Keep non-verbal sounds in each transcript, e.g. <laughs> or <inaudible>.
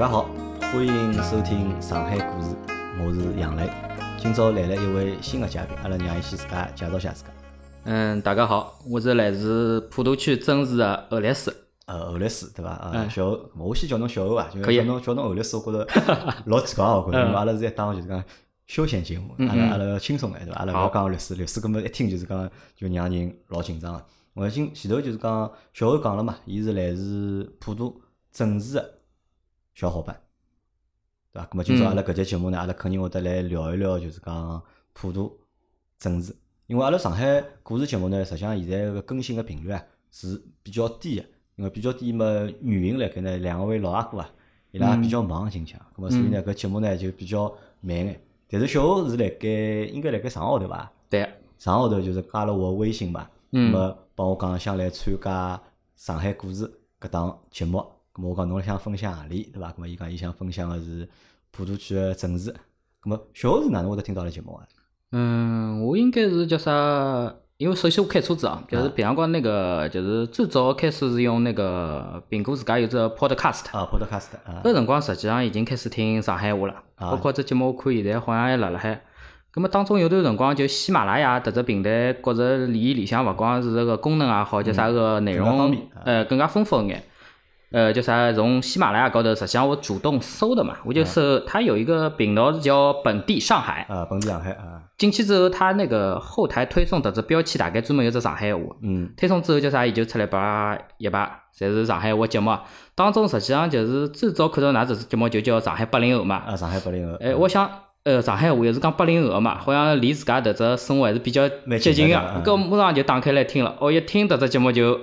家好，欢迎收听上海故事，我是杨磊。今朝来了一位新的嘉宾，阿拉让伊先自家介绍下自家。嗯，大家好，我是来自普陀区增市的欧律师。呃，欧律师对伐？呃，小欧，我先叫侬小欧啊，就可以叫侬叫侬欧律师，我觉着 <laughs> 老奇怪哦，我觉着，因为阿拉是一档就是讲休闲节目，阿拉阿拉要轻松眼对伐？阿拉勿要讲律师，律师搿么一听就是讲就让人老紧张个。我今前头就是讲小欧讲了嘛，伊是来自普陀政治个小伙伴，对伐？咁么今朝阿拉搿节节目呢，阿拉肯定会得来聊一聊，就是讲普渡政治，因为阿拉上海故事节目呢，实际上现在个更新个频率啊是比较低个，因为比较低嘛，原因辣盖呢两位老阿哥啊，伊拉比较忙近腔，咁么所以呢搿节目呢就比较慢眼。但是小欧是辣盖应该辣盖上个号头伐？对，上个号头就是加了我微信嘛，咁么帮我讲想来参加上海故事搿档节目，咁么我讲侬想分享何里对伐？咁么伊讲伊想分享个是普陀区个政治，咁么小欧是哪能会得听到了节目啊？嗯，我应该是叫啥？因为首先我开车子啊，就是平常光那个，就是最早开始是用那个苹果自家有只 Podcast，啊，Podcast 啊，搿辰光实际上已经开始听上海话了，包括这节目我看现在好像还辣辣海。葛么当中有段辰光就喜马拉雅迭只平台，觉着伊里向勿光是这个功能也好，叫啥个内容更加方便，呃，更加丰富一眼。呃，叫啥？从喜马拉雅高头，实际上我主动搜的嘛，我就搜它有一个频道是叫本地上海。啊，本地上海啊，进去之后，它那个后台推送迭只标签大概专门有只上海话。嗯，推送之后叫啥？伊就出来叭一排，侪是上海话节目。当中实际上就是最早看到㑚这只节目就叫上海八零后嘛。啊，上海八零后，哎，我想，呃，上海话也是讲八零后个嘛，好像离自家迭只生活还是比较蛮接近的嗯。搿马上就打开来听了，哦，一听迭只节目就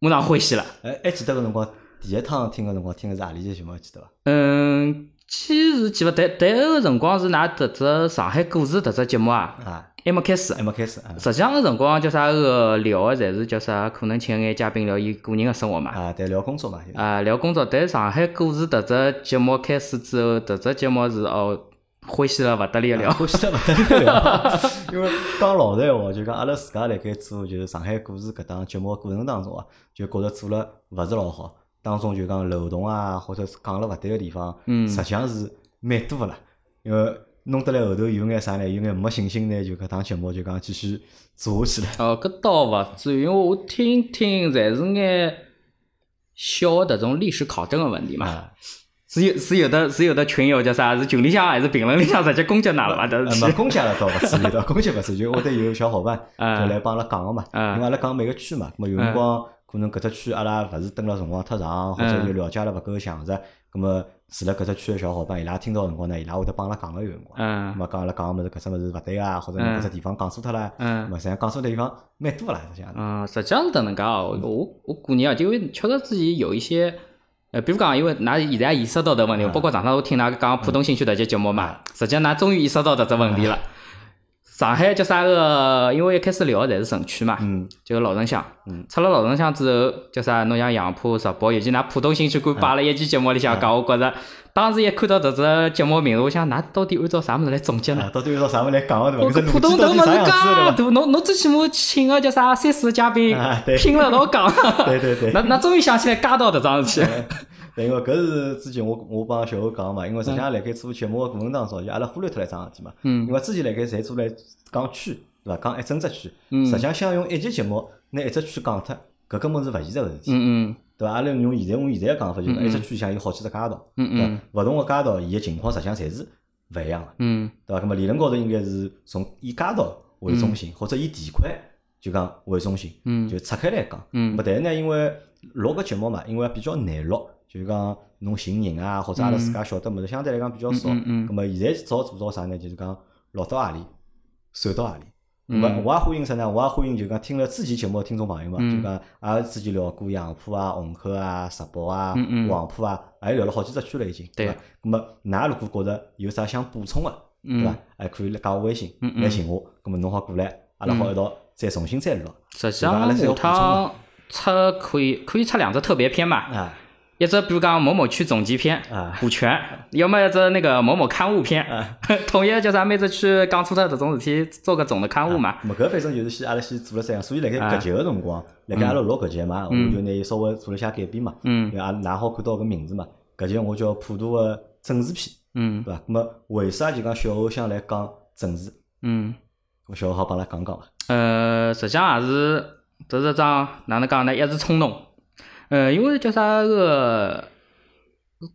马上欢喜了。哎，还记得搿辰光第一趟听个辰光听个是何里只节目还记得伐？嗯，记是记勿得，但搿个辰光是㑚迭只上海故事迭只节目啊，啊，还没开始还。没开始啊，实际上个辰光叫啥个聊个，侪是叫啥？可能请眼嘉宾聊伊个人个生活嘛。啊，对，聊工作嘛，就啊，聊工作。但上海故事迭只节目开始之后，迭只节目是哦欢喜了勿得了了。欢喜了勿得了。<laughs> 因为讲老实闲话，就讲阿拉自家辣盖做就是上海故事搿档节目个过程当中啊，就觉着做了勿是老好，当中就讲漏洞啊，或者是讲了勿对个地方，嗯实际上是蛮多个啦。因为弄得来后头有眼啥呢？有眼没信心呢，就搿档节目就讲继续做下去了。哦，搿倒勿至于，因为我听听侪是眼小的迭种历史考证个问题嘛。啊，是有是有的是有的群友叫啥？是群里向还是评论里向直接攻击㑚了伐？呃迭是没公家了倒勿至于倒 <laughs> 攻击勿至于，就会得有小伙伴就啊来帮阿拉讲个嘛。因啊为阿拉讲每个区嘛，咁么有辰光可能搿只区阿拉勿是蹲了辰光太长，或者嗯就了解了勿够详实，咁么住辣搿只区个小伙伴，伊拉听到个辰光呢，伊拉会得帮阿拉讲个有辰光。咁嗯么讲阿拉讲个物事搿只物事勿对啊，或者侬搿只地方讲错脱了，咁嗯么实际上讲错的地方蛮多啦，实际上。嗯，实际上是迭能介哦。我我个人啊，就因为确实自己有一些。呃，比如讲，因为㑚现在意识到迭问题，包括上趟我听㑚讲浦东新区迭节节目嘛，实际上㑚终于意识到迭只问题了。上海叫啥个？因为一开始聊的侪是城区嘛，嗯，就是老城乡。嗯出了老城乡之后，叫啥？侬像杨浦、石宝，尤其㑚浦东新区馆摆了一期节目里向讲，我觉着当时一看到迭只节目名字，我想㑚到底按照啥物事来总结呢？啊，<laughs> 到底按照啥物事来讲个对伐？我搿搿只浦东头物事逻辑到底啥样子介大，侬侬最起码请个叫啥三四个嘉宾拼了老讲。<laughs> 伐？对对对。<laughs> 那那终于想起来加到迭桩事体。<laughs> 对，因为搿是之前我我帮小欧讲嘛，因为实际上辣盖做节目个过程当中，就阿拉忽略脱了一桩事体嘛。嗯因为之前辣盖侪做来讲区，对伐？讲一整只区，嗯实际上想用一集节目拿一只区讲脱，搿根本是勿现实个事体，嗯嗯对伐？阿拉用现在用现在个讲法，就是嗯嗯一只区里向有好几只街道，嗯？勿同个街道，伊个情况实际上侪是勿一样个，嗯对伐？葛末理论高头应该是从以街道为中心，或者以地块就讲为中心，嗯就拆开来讲。嗯咁但是呢，因为录个节目嘛，因为比较难录，就是讲侬寻人啊，或者阿拉自家晓得物事，相对来讲比较少。嗯嗯嗯咁么现在早做到啥呢？就是讲落到何里，收到何里。咁嗯么我也欢迎啥呢？我也欢迎就讲听了之前节目的听众朋友嘛，嗯就讲阿拉之前聊过杨浦啊、虹口啊、石宝啊黄浦啊，也聊了好几只区了已经，对伐？咁么㑚如果觉着有啥想补充个，对伐嗯？还可以来加我微信来寻我，咁么侬好过来，阿拉好一道再重新再录。实际上下趟出可以可以出两只特别篇嘛，啊一只比如讲某某区总集篇啊股权，要么一只那个某某刊物篇啊，<laughs> 统一叫啥每只区讲出脱迭种事体做个总的刊物嘛。咁么搿反正就是先阿拉先做了这样，所以辣盖啊搿集个辰光，辣盖阿拉录搿集嘛，我嗯就拿伊稍微做了一下改变嘛，嗯因为阿拉㑚好看到搿名字嘛，搿集我叫普渡个政治篇，嗯对伐？咁么为啥就讲小何想来讲政治？嗯，我小何好帮阿拉讲讲伐？呃，实际上也是，这是桩哪能讲呢？一时冲动。呃，因为叫啥个，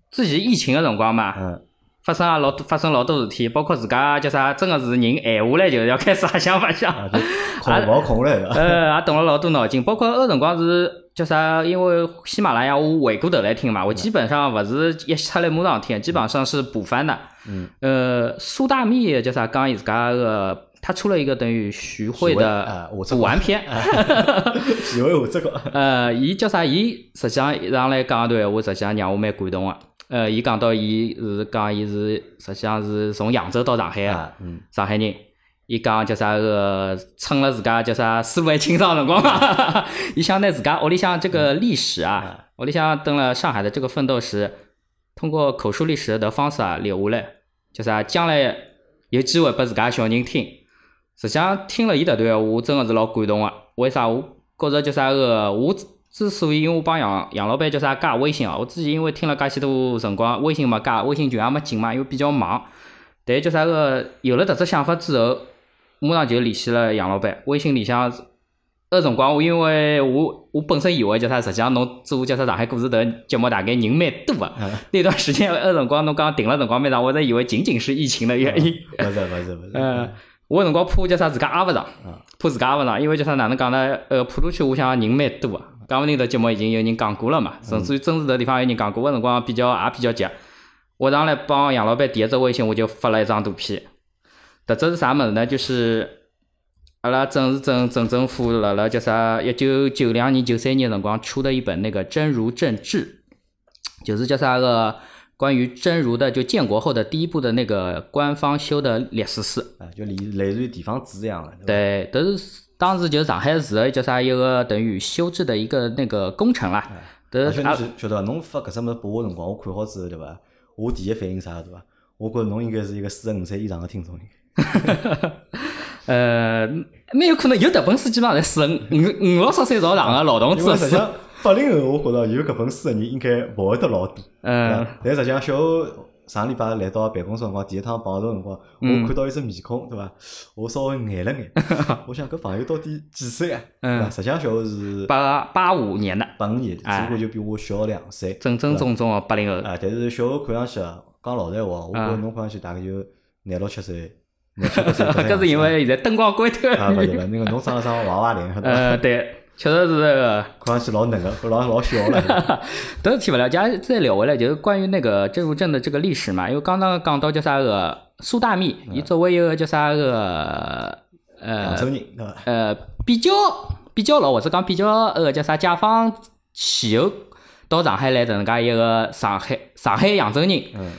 之前疫情个辰光嘛，嗯，发生也老多发生老多事体，包括自家叫啥，真个是人闲下来就要开始瞎想白想。啊，就空勿好空来个。<laughs> 呃，也动了老多脑筋，包括那辰光是叫啥？因为喜马拉雅我回过头来听嘛，我基本上勿是一出来马上听，基本上是补番的。嗯。呃，苏大密叫啥？讲伊自家个，他出了一个等于徐汇的啊，我这补完篇。徐汇我这个，<laughs> 呃，伊叫啥？伊实际上上来讲一段闲话，实际上让我蛮感动个。呃，伊讲到伊是讲伊是实际上是从扬州到上海个。啊，嗯，上海人，伊讲叫啥个，趁了自家叫啥思路还清爽辰光嘛，<laughs> 伊想拿自家屋里向这个历史啊，屋里向登了上海的这个奋斗史，通过口述历史的方式啊留下来，叫啥将来有机会拨自家小人听。实际上听了伊迭段闲话，我真个是老感动个。为啥？我觉着叫啥个，我之所以因为我帮杨杨老板叫啥加微信啊，我之前因为听了介许多辰光，微信没加，微信群也没进嘛，因为比较忙。但叫啥个，有了迭只想法之后，马上就联系了杨老板。微信里向，那辰光我因为我我本身以为叫啥，实际上侬做叫啥上海故事迭节目大概人蛮多个。那段时间那辰光侬讲停了辰光蛮长，我才以为仅仅是疫情的原因。勿是勿是勿是，嗯，我辰光怕叫啥自家挨勿上，怕自家挨勿上，因为叫啥哪能讲呢？呃，普陀区我想人蛮多个，讲勿定迭节目已经有人讲过了嘛，甚至于真实迭地方有人讲过，个辰光比较也比较急。我上来帮杨老板第一只微信，我就发了一张图片。迭只是啥物事呢？就是阿拉郑氏镇镇政府辣辣叫啥？一九九两年、九三年辰光出的一本那个《真如政治》，就是叫啥个关于真如的，就建国后的第一部的那个官方修的历史书。啊，就类类似于地方志一样的，对都是当时就是上海市的叫啥一个等于修制的一个那个工程啦。都而且是啊侬晓晓得伐？侬发搿只物事拨我辰光，我看好之后，对伐？我第一反应啥对伐？我觉着侬应该是一个四十五岁以上的听众。<laughs> 呃，蛮有可能有迭本书，基本上侪四十五五六十岁朝上个劳动者书。因为实际上八零后，我觉着有搿本书的人应该勿会得老多。嗯，但实际上小欧上礼拜来到办公室辰光，第一趟碰头辰光，嗯我看到一只面孔，对伐？我稍微眼了眼，<laughs> 我想搿朋友到底几岁啊？嗯实际上小欧是八八五年的，八五年，只哎不过就比我小两岁。正正宗宗的八零后。啊，但是小欧看上去啊，讲老实闲话，我觉侬看上去大概就廿六七岁，<laughs> 廿七岁搿是因为现在灯光关头。啊，勿对了，那个侬长了张娃娃脸？<laughs> 呃，对，确实是这个。看上去老嫩个，老老小了。<laughs> 都是提不了，家再聊回来，就是关于那个真如镇的这个历史嘛。因为刚刚讲到叫啥个苏大密，伊作为一个叫啥个呃扬州人？呃比较比较老或者讲比较呃叫啥解放前后到上海来的能介一个上海上海扬州人，嗯，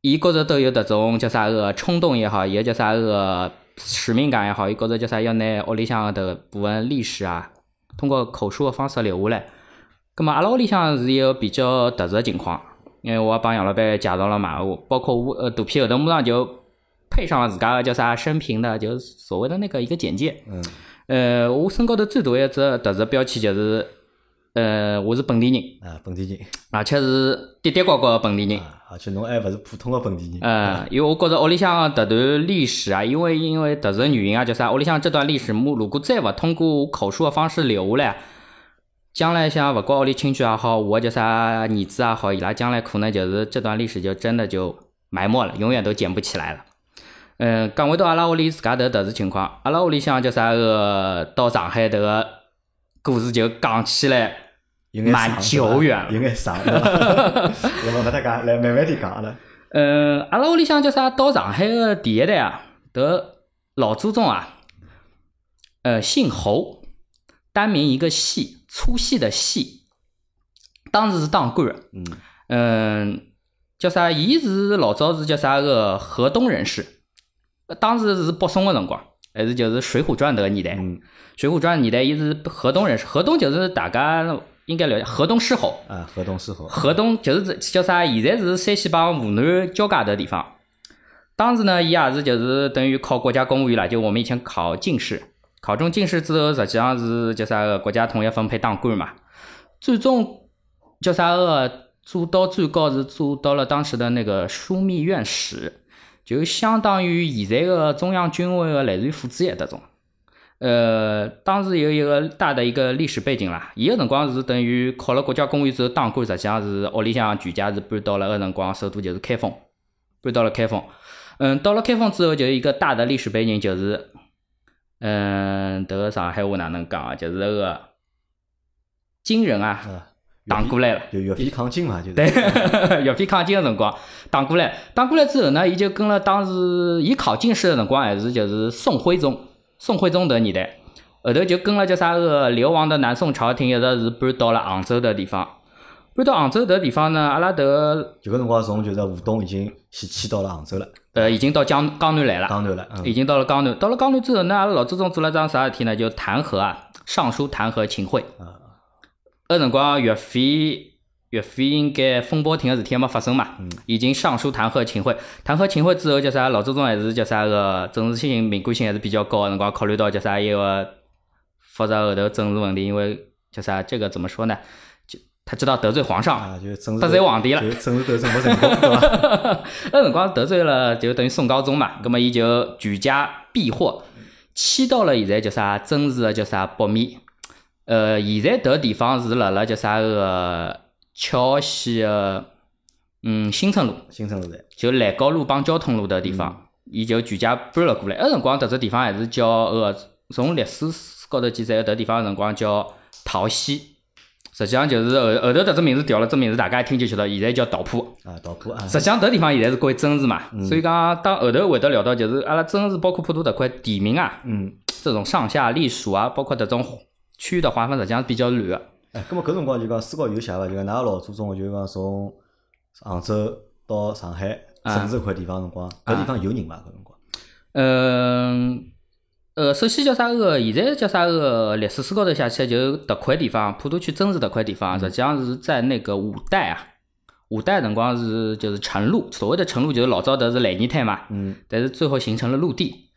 伊觉着都有迭种叫啥个冲动也好，也叫啥个使命感也好，伊觉着叫啥要拿屋里向的部分历史啊，通过口述的方式留下来。咁么阿拉屋里向是一个比较特殊的情况，因为我也帮杨老板介绍了嘛，我包括我呃图片后头马上就配上了自家的叫啥生平的，就是所谓的那个一个简介。嗯，呃，我身高头最大一只特殊标签就是，呃，我是本地人，啊，本地人，而且是跌跌呱呱的本地人。啊，而且侬还勿是普通的本地人。呃，因为我觉着屋里向迭段历史啊，因为因为特殊原因啊，叫啥？屋里向这段历史，我如果再勿通过口述的方式留下来，将来像勿管屋里亲戚也好，我叫啥儿子也好，伊拉将来可能就是这段历史就真的就埋没了，永远都捡不起来了。嗯，讲回到阿拉屋里自家头特殊情况，阿拉屋里向叫啥个到上海迭个故事就讲起来有眼蛮久远了 <laughs> 有眼长，对伐？那么勿搭讲，来慢慢点讲阿拉。嗯，阿拉屋里向叫啥？到上海的第一代啊，得老祖宗啊，呃，姓侯，单名一个细，粗细的细，当时是当官的。嗯，嗯，叫啥？伊是老早是叫啥个河东人士，呃当时是北宋个辰光，还是就是《水浒传》迭个年代，嗯，水浒传》年代伊是河东人士，河东就是大家应该了解，河东狮吼。啊，河东狮吼。河东就是叫啥？现在是山西帮湖南交界的地方。当时呢，伊也是就是等于考国家公务员啦，就我们以前考进士，考中进士之后，实际上是叫啥个国家统一分配当官嘛。最终叫啥个做到最高是做到了当时的那个枢密院使，就相当于现在的中央军委的类似于副主席这种。呃，当时有一个大的一个历史背景啦，伊个辰光是等于考了国家公务员之后当官，实际上是屋里向全家是搬到了个辰光，首都就是开封，搬到了开封。嗯，到了开封之后，就一个大的历史背景就是，嗯，迭个上海话哪能讲啊？就是个金人啊，打过来了，就岳飞抗金嘛，就是对，岳飞抗金个辰光打过来，打过来之后呢，伊就跟了当时伊考进士个辰光还是就是宋徽宗。宋徽宗的年代，后头就跟了叫啥个流亡的南宋朝廷，一直是搬到了杭州的地方。搬到杭州的地方呢，阿拉迭个就搿辰光从就是吴东已经先迁到了杭州了。呃，已经到江江南来了。江南了，已经到了江南。到了江南之后呢，阿拉老祖宗做了桩啥事体呢？就弹劾啊，上书弹劾秦桧。啊。搿辰光岳飞。岳飞应该风波亭个事体还没发生嘛？已经上书弹劾秦桧，弹劾秦桧之后叫啥？老祖宗还是叫啥个政治性、敏感性还是比较高。辰光考虑到叫啥一个复杂后头政治问题，因为叫啥这个怎么说呢？就他知道得罪皇上，得罪皇帝了，政治斗争不成功，对吧？那辰光得罪了，就等于宋高宗嘛。那么伊就举家避祸，迁到了现在叫啥？真实的叫啥？北面。呃，现在迭个地方是辣辣叫啥个？桥西个，嗯，新村路，新村路站就兰高路帮交通路的地方，伊就全家搬了过来。那辰光，迭只地方还是叫呃，从历史高头记载，迭地方辰光叫桃溪。实际上就是后后头迭只名字调了，只名字大家一听就晓得，现在叫桃浦。啊，桃铺啊。实际上，迭地方现在是归真市嘛，所以讲，当后头会得聊到，就是阿拉真市包括普陀迭块地名啊，嗯，这种上下隶属啊，包括迭种区域的划分，实际上是比较乱个。哎，咁么搿辰光就讲书高有写伐？就讲㑚老祖宗就讲从杭州到上海甚至搿块地方辰光，搿地方有人伐？搿辰光？嗯，呃，首先叫啥个？现在叫啥个？历史书高头写起来就迭块地方，普陀区真是迭块地方，实际上是在那个五代啊，五代辰光是就是成陆，所谓的成陆就是老早的是烂泥滩嘛，嗯，但是最后形成了陆地。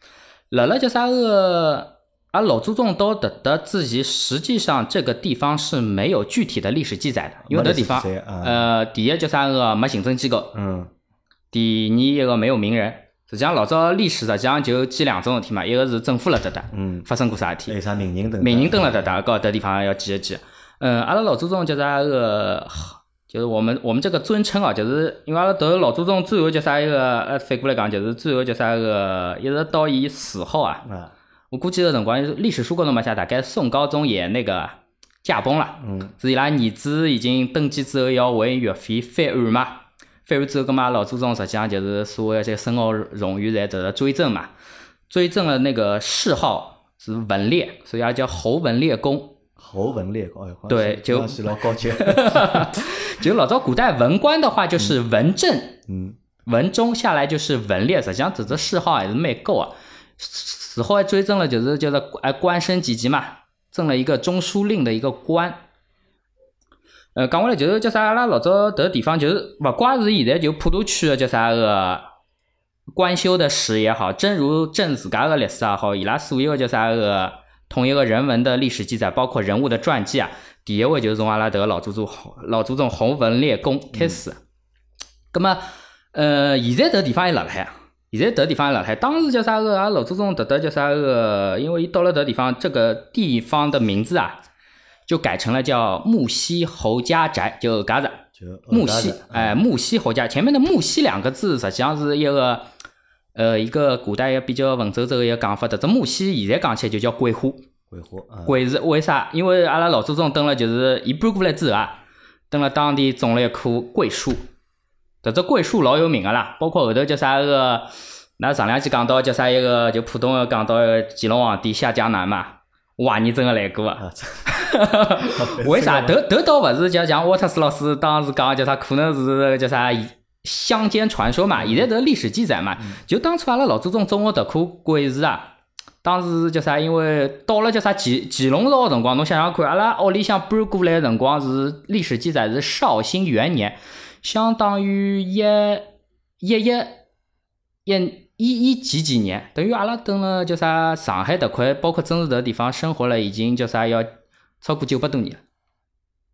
辣辣叫啥个？而老祖宗都得得自己，实际上这个地方是没有具体的历史记载的，因为这地方，呃，第一叫啥个没行政机构，嗯，第二一个没有名人，实际上老早历史实际上就记两种事体嘛，一个是政府了得的，嗯，发生过啥事体，有啥名人登，名人登了得的，搞这地方要记一记，嗯，阿拉老祖宗叫啥个，就是我们我们这个尊称啊，就是因为阿拉都老祖宗最后叫啥一个，呃，反过来讲就是最后叫啥个，一直到伊死后啊。我估计个辰光，历史书高头没写，大概宋高宗也那个驾崩了，嗯，是伊拉儿子已经登基之后要为岳飞翻案嘛，翻案之后，搿嘛老祖宗实际上就是所谓些身后荣誉在得到追赠嘛，追赠了那个谥号是文烈，所以也叫侯文烈公。侯文烈公，对，就老高级。<laughs> <laughs> 就老早古代文官的话就是文正，嗯，文中下来就是文烈，实际上这只谥号还是蛮够啊。死后还追赠了，就是叫做哎官升几级嘛，赠了一个中书令的一个官。呃，讲回来就是叫啥，阿拉老早迭个地方就是勿怪是现在就普陀区的叫啥个官修的史也好，正如正自家的历史也好，伊拉所有个叫啥个统一个人文的历史记载，包括人物的传记啊，第一位就是从阿拉迭个老祖宗老祖宗洪文烈公开始。咁么，呃，现在迭个地方还辣海。现在迭地方辣海，当时叫啥个？阿老祖宗迭得叫啥个？因为伊到了迭地方，这个地方的名字啊，就改成了叫木樨侯家宅，就家子。木樨，哎，木樨侯家。前面的木樨两个字，实际上是一个呃一个古代比较文绉绉的一个讲法。迭只木樨现在讲起来就叫桂花。桂花，桂是为啥？因为阿拉老祖宗登了，就是一搬过来之后啊，登了当地种了一棵桂树。搿只桂树老有名个啦，包括后头叫啥个，那上两期讲到叫啥一个，就浦东个讲到乾隆皇帝下江南嘛，我怀疑真个来过啊。<laughs> 为啥？迭迭倒勿是叫像沃特斯老师当时讲叫啥，可能是叫啥乡间传说嘛。现在迭历史记载嘛，就当初阿拉老祖宗种个迭棵桂树啊，当时叫啥？因为到了叫啥乾乾隆朝个辰光，侬想想看，阿拉屋里向搬过来辰光是历史记载是绍兴元年。相当于一一一一一一几几年，等于阿拉等了叫啥上海迭块，包括真实迭地方生活了，已经叫啥要超过九百多年了。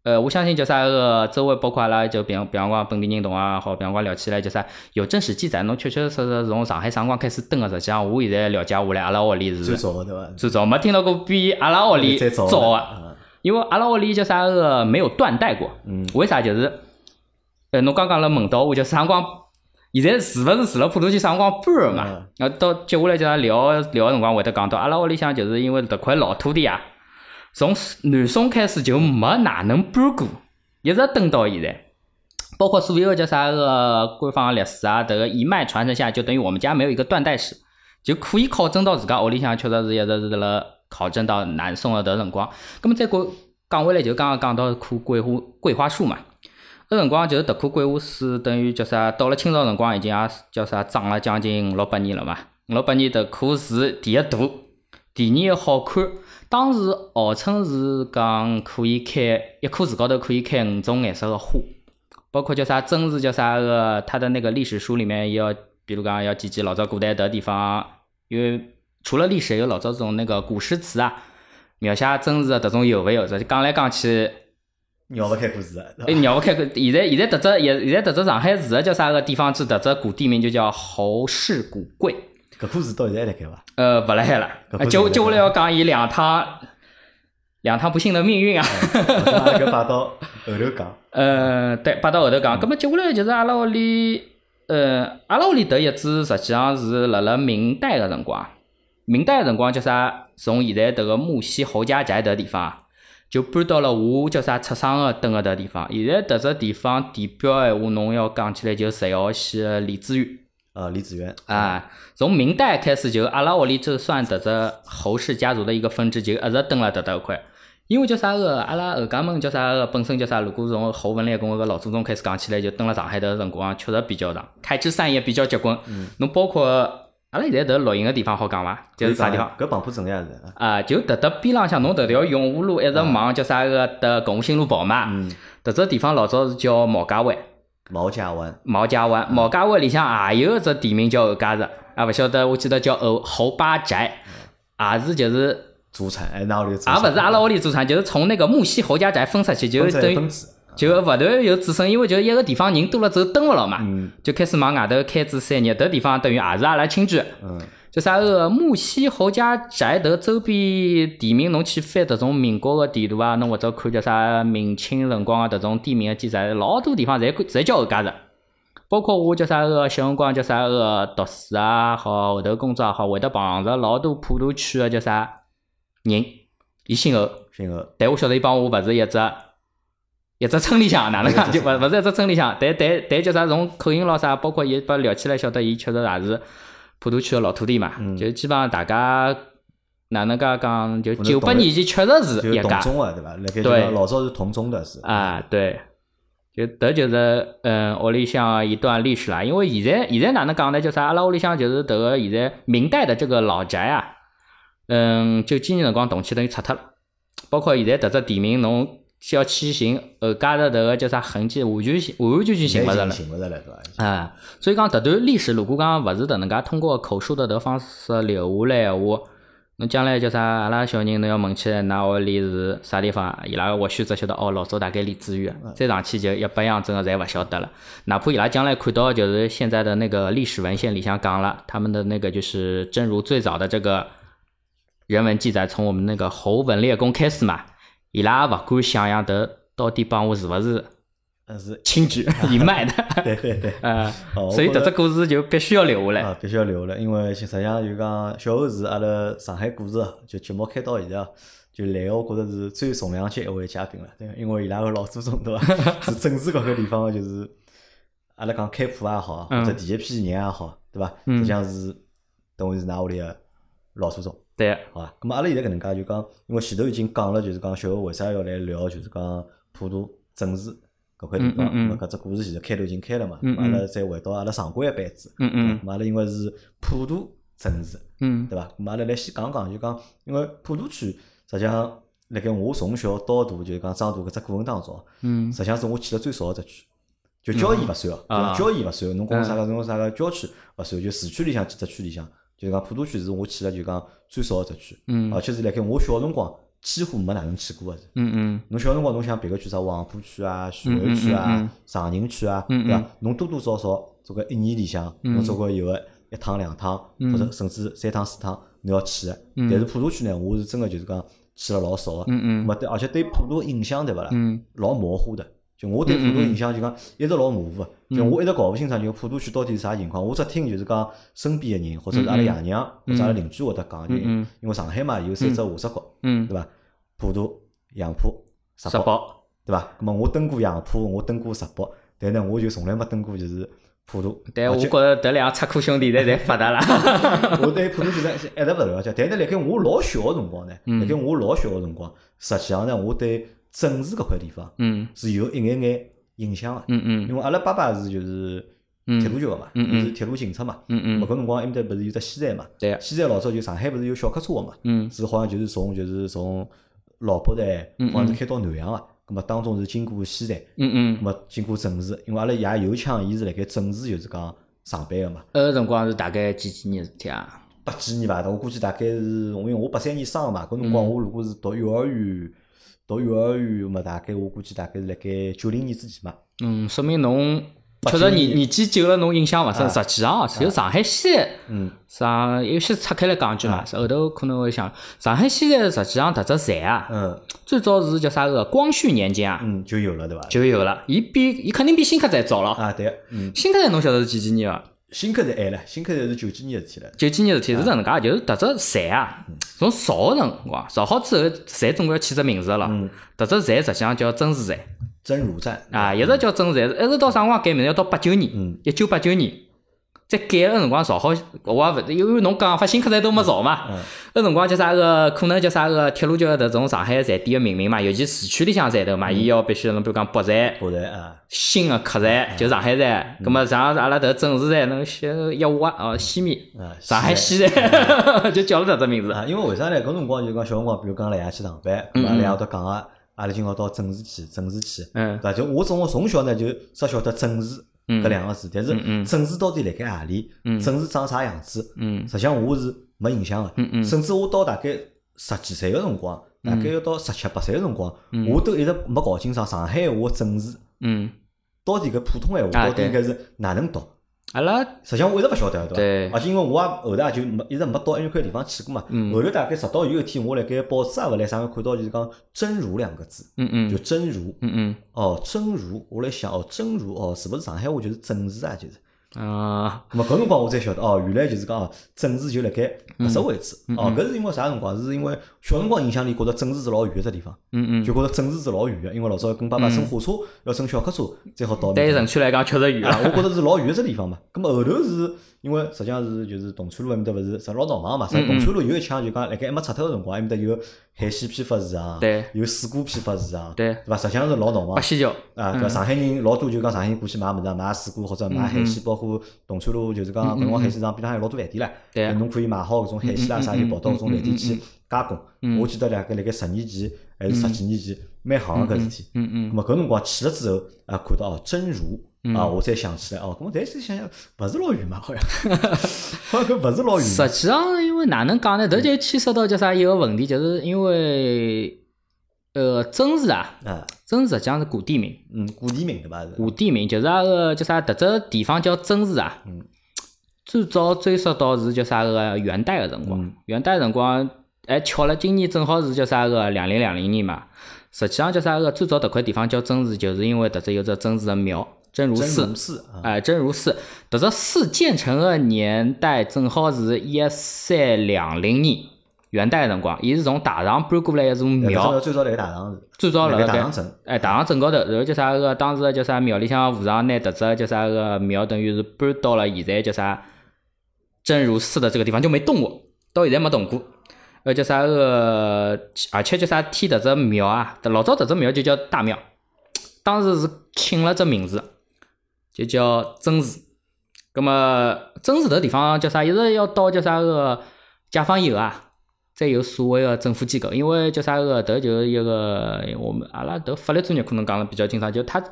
呃，我相信叫啥个周围包括阿拉就比方比方讲本地人同啊，好比方讲聊起来叫啥有真实记载，侬确确实实从上海啥辰光开始登个，实际上我现在了解下来，阿拉屋里是最早的对伐？最早没听到过比阿拉屋里再早个，因为阿拉屋里叫啥个没有断代过。嗯，为啥？就是，呃，侬刚刚辣问到我，就啥辰光，现在是勿是住了普陀区啥辰光搬个嘛嗯？到接下来就啥聊聊个辰光会得讲到，阿拉屋里向就是因为迭块老土地啊，从南宋开始就没哪能搬过，一直蹲到现在。包括所有的叫啥个官方历史啊，迭个一脉传承下来，就等于我们家没有一个断代史，就可以考证到自家屋里向确实是一直是辣考证到南宋的迭辰光。葛么再过讲回来，就刚刚讲到棵桂花桂花树嘛，搿辰光就是迭棵桂花树等于叫啥，到了清朝辰光已经也叫啥长了将近五六百年了嘛。五六百年迭棵树第一大，第二好看，当时号称是讲可以开一棵树高头可以开五种颜色的花。包括叫啥真是叫啥个，它的那个历史书里面要，比如讲要记记老早古代的地方，因为除了历史，有老早种那个古诗词啊，描写真实的迭种有勿有？实讲来讲去，绕勿开故事的，哎？绕勿开个。现在现在迭只现现在迭只上海市的叫啥个地方志，迭只古地名就叫侯氏古桂。搿故事到现在还辣盖伐？呃，勿辣海了接接下来要讲伊两趟两趟不幸的命运啊。搿摆到后头讲。<laughs> 呃，对，摆到后头讲，葛么接下来就是阿拉屋里，呃，阿拉屋里迭一支实际上是辣辣明代个辰光，明代个辰光叫啥？从现在迭个木樨侯家宅迭地方，就搬到了我叫啥出生的蹲个迭地方。现在迭只地方地标闲话，侬要讲起来就十一号线个李子园。呃，李子园啊，从明代开始就阿拉屋里就算迭只侯氏家族的一个分支，就一直蹲了迭搭块。因为叫啥个，阿拉后家门叫啥个，本身叫啥？如果从侯文烈公个老祖宗开始讲起来，就蹲了上海的辰光确实比较长，开枝散叶比较结棍。侬包括阿拉现在迭录音个地方好讲伐？就是啥地方？搿彭浦镇呀是啊。啊，就迭搭边浪向，侬迭条永和路一直往叫啥个的共兴路跑嘛。嗯，迭只地方老早是叫毛家湾。毛家湾。毛家湾，毛家湾里向也有一只地名叫后家石，啊，勿晓得，我记得叫后侯八宅，也是就是，祖产，哎，那屋里有祖也产。勿是阿拉屋里祖产，就是从那个木樨侯家宅分出去，就等于。就勿断有子孙，因为就一个地方人多了之后蹲勿牢嘛，嗯就开始往外头开枝散叶，迭地方等于也是阿拉亲眷。嗯，就啥个木樨侯家宅迭周边地名，侬去翻迭种民国个地图啊，侬或者看叫啥明清辰光个迭种地名个记载，老多地方侪侪叫后家石。包括我叫啥个小辰光叫啥个读书啊，好后头工作也好，会得碰着老多普陀区个叫啥人，伊姓侯，姓侯。但我晓得伊帮我勿是一只一只村里向，哪能讲 <laughs> 就勿勿是一只村里向，但但但叫啥从口音咾啥，包括伊把聊起来晓得伊确实也是普陀区个老土地嘛，嗯就基本上大家哪能介讲，就九八年前确实是一家宗的对伐？对老早是同宗的是。啊，对。就迭就是嗯屋里向一段历史啦，因为现在现在哪能讲呢？叫啥？阿拉屋里向就是迭个现在明代的这个老宅啊，嗯，九几年辰光动迁等于拆脱了，包括现在迭只地名侬要去寻后加的迭个叫啥痕迹，完全寻完完全全寻勿着了。寻勿着了对伐？啊，所以讲迭段历史，如果讲勿是迭能介通过口述的迭方式留下来闲话，侬将来叫啥？阿拉小人侬要问起来，㑚屋里是啥地方？伊拉或许只晓得哦，老早大概李子园，再上去就一百样真个侪勿晓得了。哪怕伊拉将来看到就是现在的那个历史文献里向讲了，他们的那个就是正如最早的这个人文记载，从我们那个侯文烈公开始嘛，伊拉也勿敢想象迭到底帮我是勿是但是，亲眷一脉的。对对对。<laughs> 呃，哦所以迭只故事就必须要留下来。啊，必须要留下来，因为实际上就讲小侯是阿拉上海故事啊，就节目开到现在啊，就来个我觉着是最重量级一位嘉宾了，对？因为伊拉个老祖宗对伐，<laughs> 是政治搿个地方个就是阿拉讲开铺也好，或者嗯第一批人也好，对伐？嗯实际上是等于是㑚屋里个老祖宗。对，好伐？咁么阿拉现在搿能介就讲，因为前头已经讲了，就是讲小侯为啥要来聊，就是讲普陀政治搿块地方。嗯嗯嗯咁么搿只故事其实开头已经开了嘛，阿拉再回到阿拉常规个班子。嗯嗯咁阿拉因为是普陀政治，嗯对伐？咁阿拉来先讲讲，就讲因为普陀区实际上辣盖我从小到大，就是讲长大搿只过程当中，嗯实际上是我去了最少个只区。就郊县勿算哦，啊就讲郊县勿算哦。侬讲嗯啥个侬啥个郊区勿算，就市区里向几只区里向，就是讲普陀区是我去了就讲最少个只区。嗯而且是辣盖我小辰光几乎没哪能去过个是。嗯嗯侬小辰光侬想别个区啥黄浦区啊、徐汇区啊、长宁区啊，对伐？侬多多少少做个一年里向，侬总归有个一趟两趟，或者甚至三趟四趟侬要去个。但是普陀区呢，我是真个就是讲去了老少个。嗯嗯么对，而且对普陀印象对勿啦？嗯老模糊的。就我对普陀印象就讲一直老模糊个，就我一直搞勿清爽就普陀区到底是啥情况。我只听就是讲身边个人，或者是阿拉爷娘，或者阿拉邻居会得讲，就因为上海嘛有三只下峡谷，嗯，对伐？普陀、杨浦、石石北，宝，对伐？咁么我登过杨浦，我登过石北，但呢我就从来没登过就是普陀。但我觉着迭两个插科兄弟 <laughs> 侪侪发达了。我对普陀其实是一直勿了解，但是辣盖我老小个辰光呢，辣盖我老小个辰光，实际上呢，我对政治搿块地方嗯是有一眼眼影响个。嗯嗯因为阿拉爸爸是就是铁路局个嘛，嗯嗯是铁路警察嘛。嗯嗯咾搿辰光埃面搭勿是有只西站嘛？对西站老早就上海勿是有小客车个嘛？嗯是好像就是从就是从老北站，好像是开到南洋个。咁么当中是经过西站，嗯嗯咁，么经过郑市，因为阿拉爷有腔，伊是辣盖郑市就是讲上班个嘛。搿个辰光是大概几几年事体啊？八几年伐？我估计大概是，因为我八三年生个嘛，搿辰光我如果是读幼儿园，读幼儿园嘛，大概我估计大概是辣盖九零年之前嘛。嗯，说明侬确实年年年纪久了，侬印象勿深。实际上哦，就上海西站，嗯，上有些拆开来讲句嘛，后头可能会想，上海西站实际上迭只站啊，嗯最早是叫啥个？光绪年间啊嗯，就有了对伐？就有了，伊比伊肯定比新客站早了。啊对，嗯，新客站侬晓得是几几年伐？新客是晚了，新客站是九几年个事体了。九几年事体是搿能介，就是迭只站啊，从造个辰光，造好之后，站总归要起只名字个了。嗯，迭只站实际上叫真如站真如站啊，一直叫真如站，一直到啥辰光改名？要到八九年嗯，一九八九年。再改个辰光造好，我也勿，因为侬讲发新客站都没造嘛，嗯。搿辰光叫啥个？可能叫啥个？铁路局搿种上海站点个命名嘛，尤其市区里向站头嘛，伊要必须侬比如讲北站、北站啊，新个客站就上海站，葛末像阿拉迭个正市站，侬写一挖哦西面啊上海西站，<laughs> 就叫了迭只名字。啊，因为为啥呢？搿辰光就讲小辰光，比如讲阿拉爷去上班，咁阿拉爷会得讲个，阿拉今朝到郑市去，郑市去，嗯。对伐？就我从我从小呢就只晓得郑市搿两个字，但是正字到底辣盖何里？正字长啥样子？嗯。实际上我是没印象个，甚至我到大概十几岁个辰光，大概要到十七八岁个辰光，我都一直没搞清爽上海闲话正字嗯，到底搿普通闲话到底应该是哪能读？阿拉实际上我一直勿晓得，对对伐？而且因为我也后头也就没一直没到埃面块地方去过嘛。嗯后头大概直到有一天，我辣盖报纸啊勿来啥个看到就是讲真如两个字，嗯嗯就真如。嗯嗯哦，真如，我来想哦，真如哦，是勿是上海话就是正如啊？就是。啊咁么搿辰光我才晓得哦，原来就是讲哦，政治就辣盖搿只位置。嗯哦，搿是因为啥辰光？是因为小辰光印象里觉得政治是老远个只地方，嗯嗯，就觉得政治是老远个，因为老早跟爸爸乘火车要乘小客车才好到那对边。城区来讲确实远啊，啊。我觉得是老远个只地方嘛。咁么后头是因为实际上是就是동川路埃面搭勿是啥老闹忙嘛，啥嗯동川路有一腔就讲辣盖还没拆脱个辰光，埃面搭有海鲜批发市场，对有水果批发市场，对对伐？实际上是老闹忙八。仙桥，啊，搿？上海人老多就讲上海人过去买物事，买水果或者买海鲜，包括동川路就是讲搿辰光海鲜市场边浪有老多饭店唻，对侬可以买好搿种海鲜啦啥，就跑到搿种饭店去加工。我记得辣盖辣盖十年前还是十几年前，蛮行个搿事体。嗯嗯咾么搿辰光去了之后啊，看到哦真如啊，我才想起来哦，咁么但是想想勿是老远嘛，好像，好 <laughs> 像搿勿是老远。实际上，因为哪能讲呢？迭就牵涉到叫啥一个问题，就是因为呃，真市啊，啊，真实际上是古地名，嗯，古地名对伐？是。古地名就是那个叫啥？迭只地方叫真市啊。嗯最早追溯到是叫啥个元代个辰光，嗯元代辰光，还巧了，今年正好是叫啥个两零两零年嘛。实际上叫啥个最早迭块地方叫真市，就是因为迭只有只真市个庙，真如真寺。哎，真如寺，迭只寺建成个年代正好是一三两零年元代个辰光，伊是从大唐搬过来一座庙，最早辣盖大堂是，最早辣盖大唐镇，哎大唐镇高头，然后叫啥个当时叫啥庙里向和尚拿迭只叫啥个庙，等于是搬到了现在叫啥真如寺的这个地方，就没动过，到现在没动过。呃，叫啥个，而且叫啥天迭只庙啊，老早迭只庙就叫大庙，当时是请了只名字，就叫真寺。葛么真寺迭地方叫啥？一直要到叫啥个解放以后啊，再有所谓个政府机构，因为叫啥个，迭就是一个我们阿拉迭法律专业可能讲的比较清爽，就它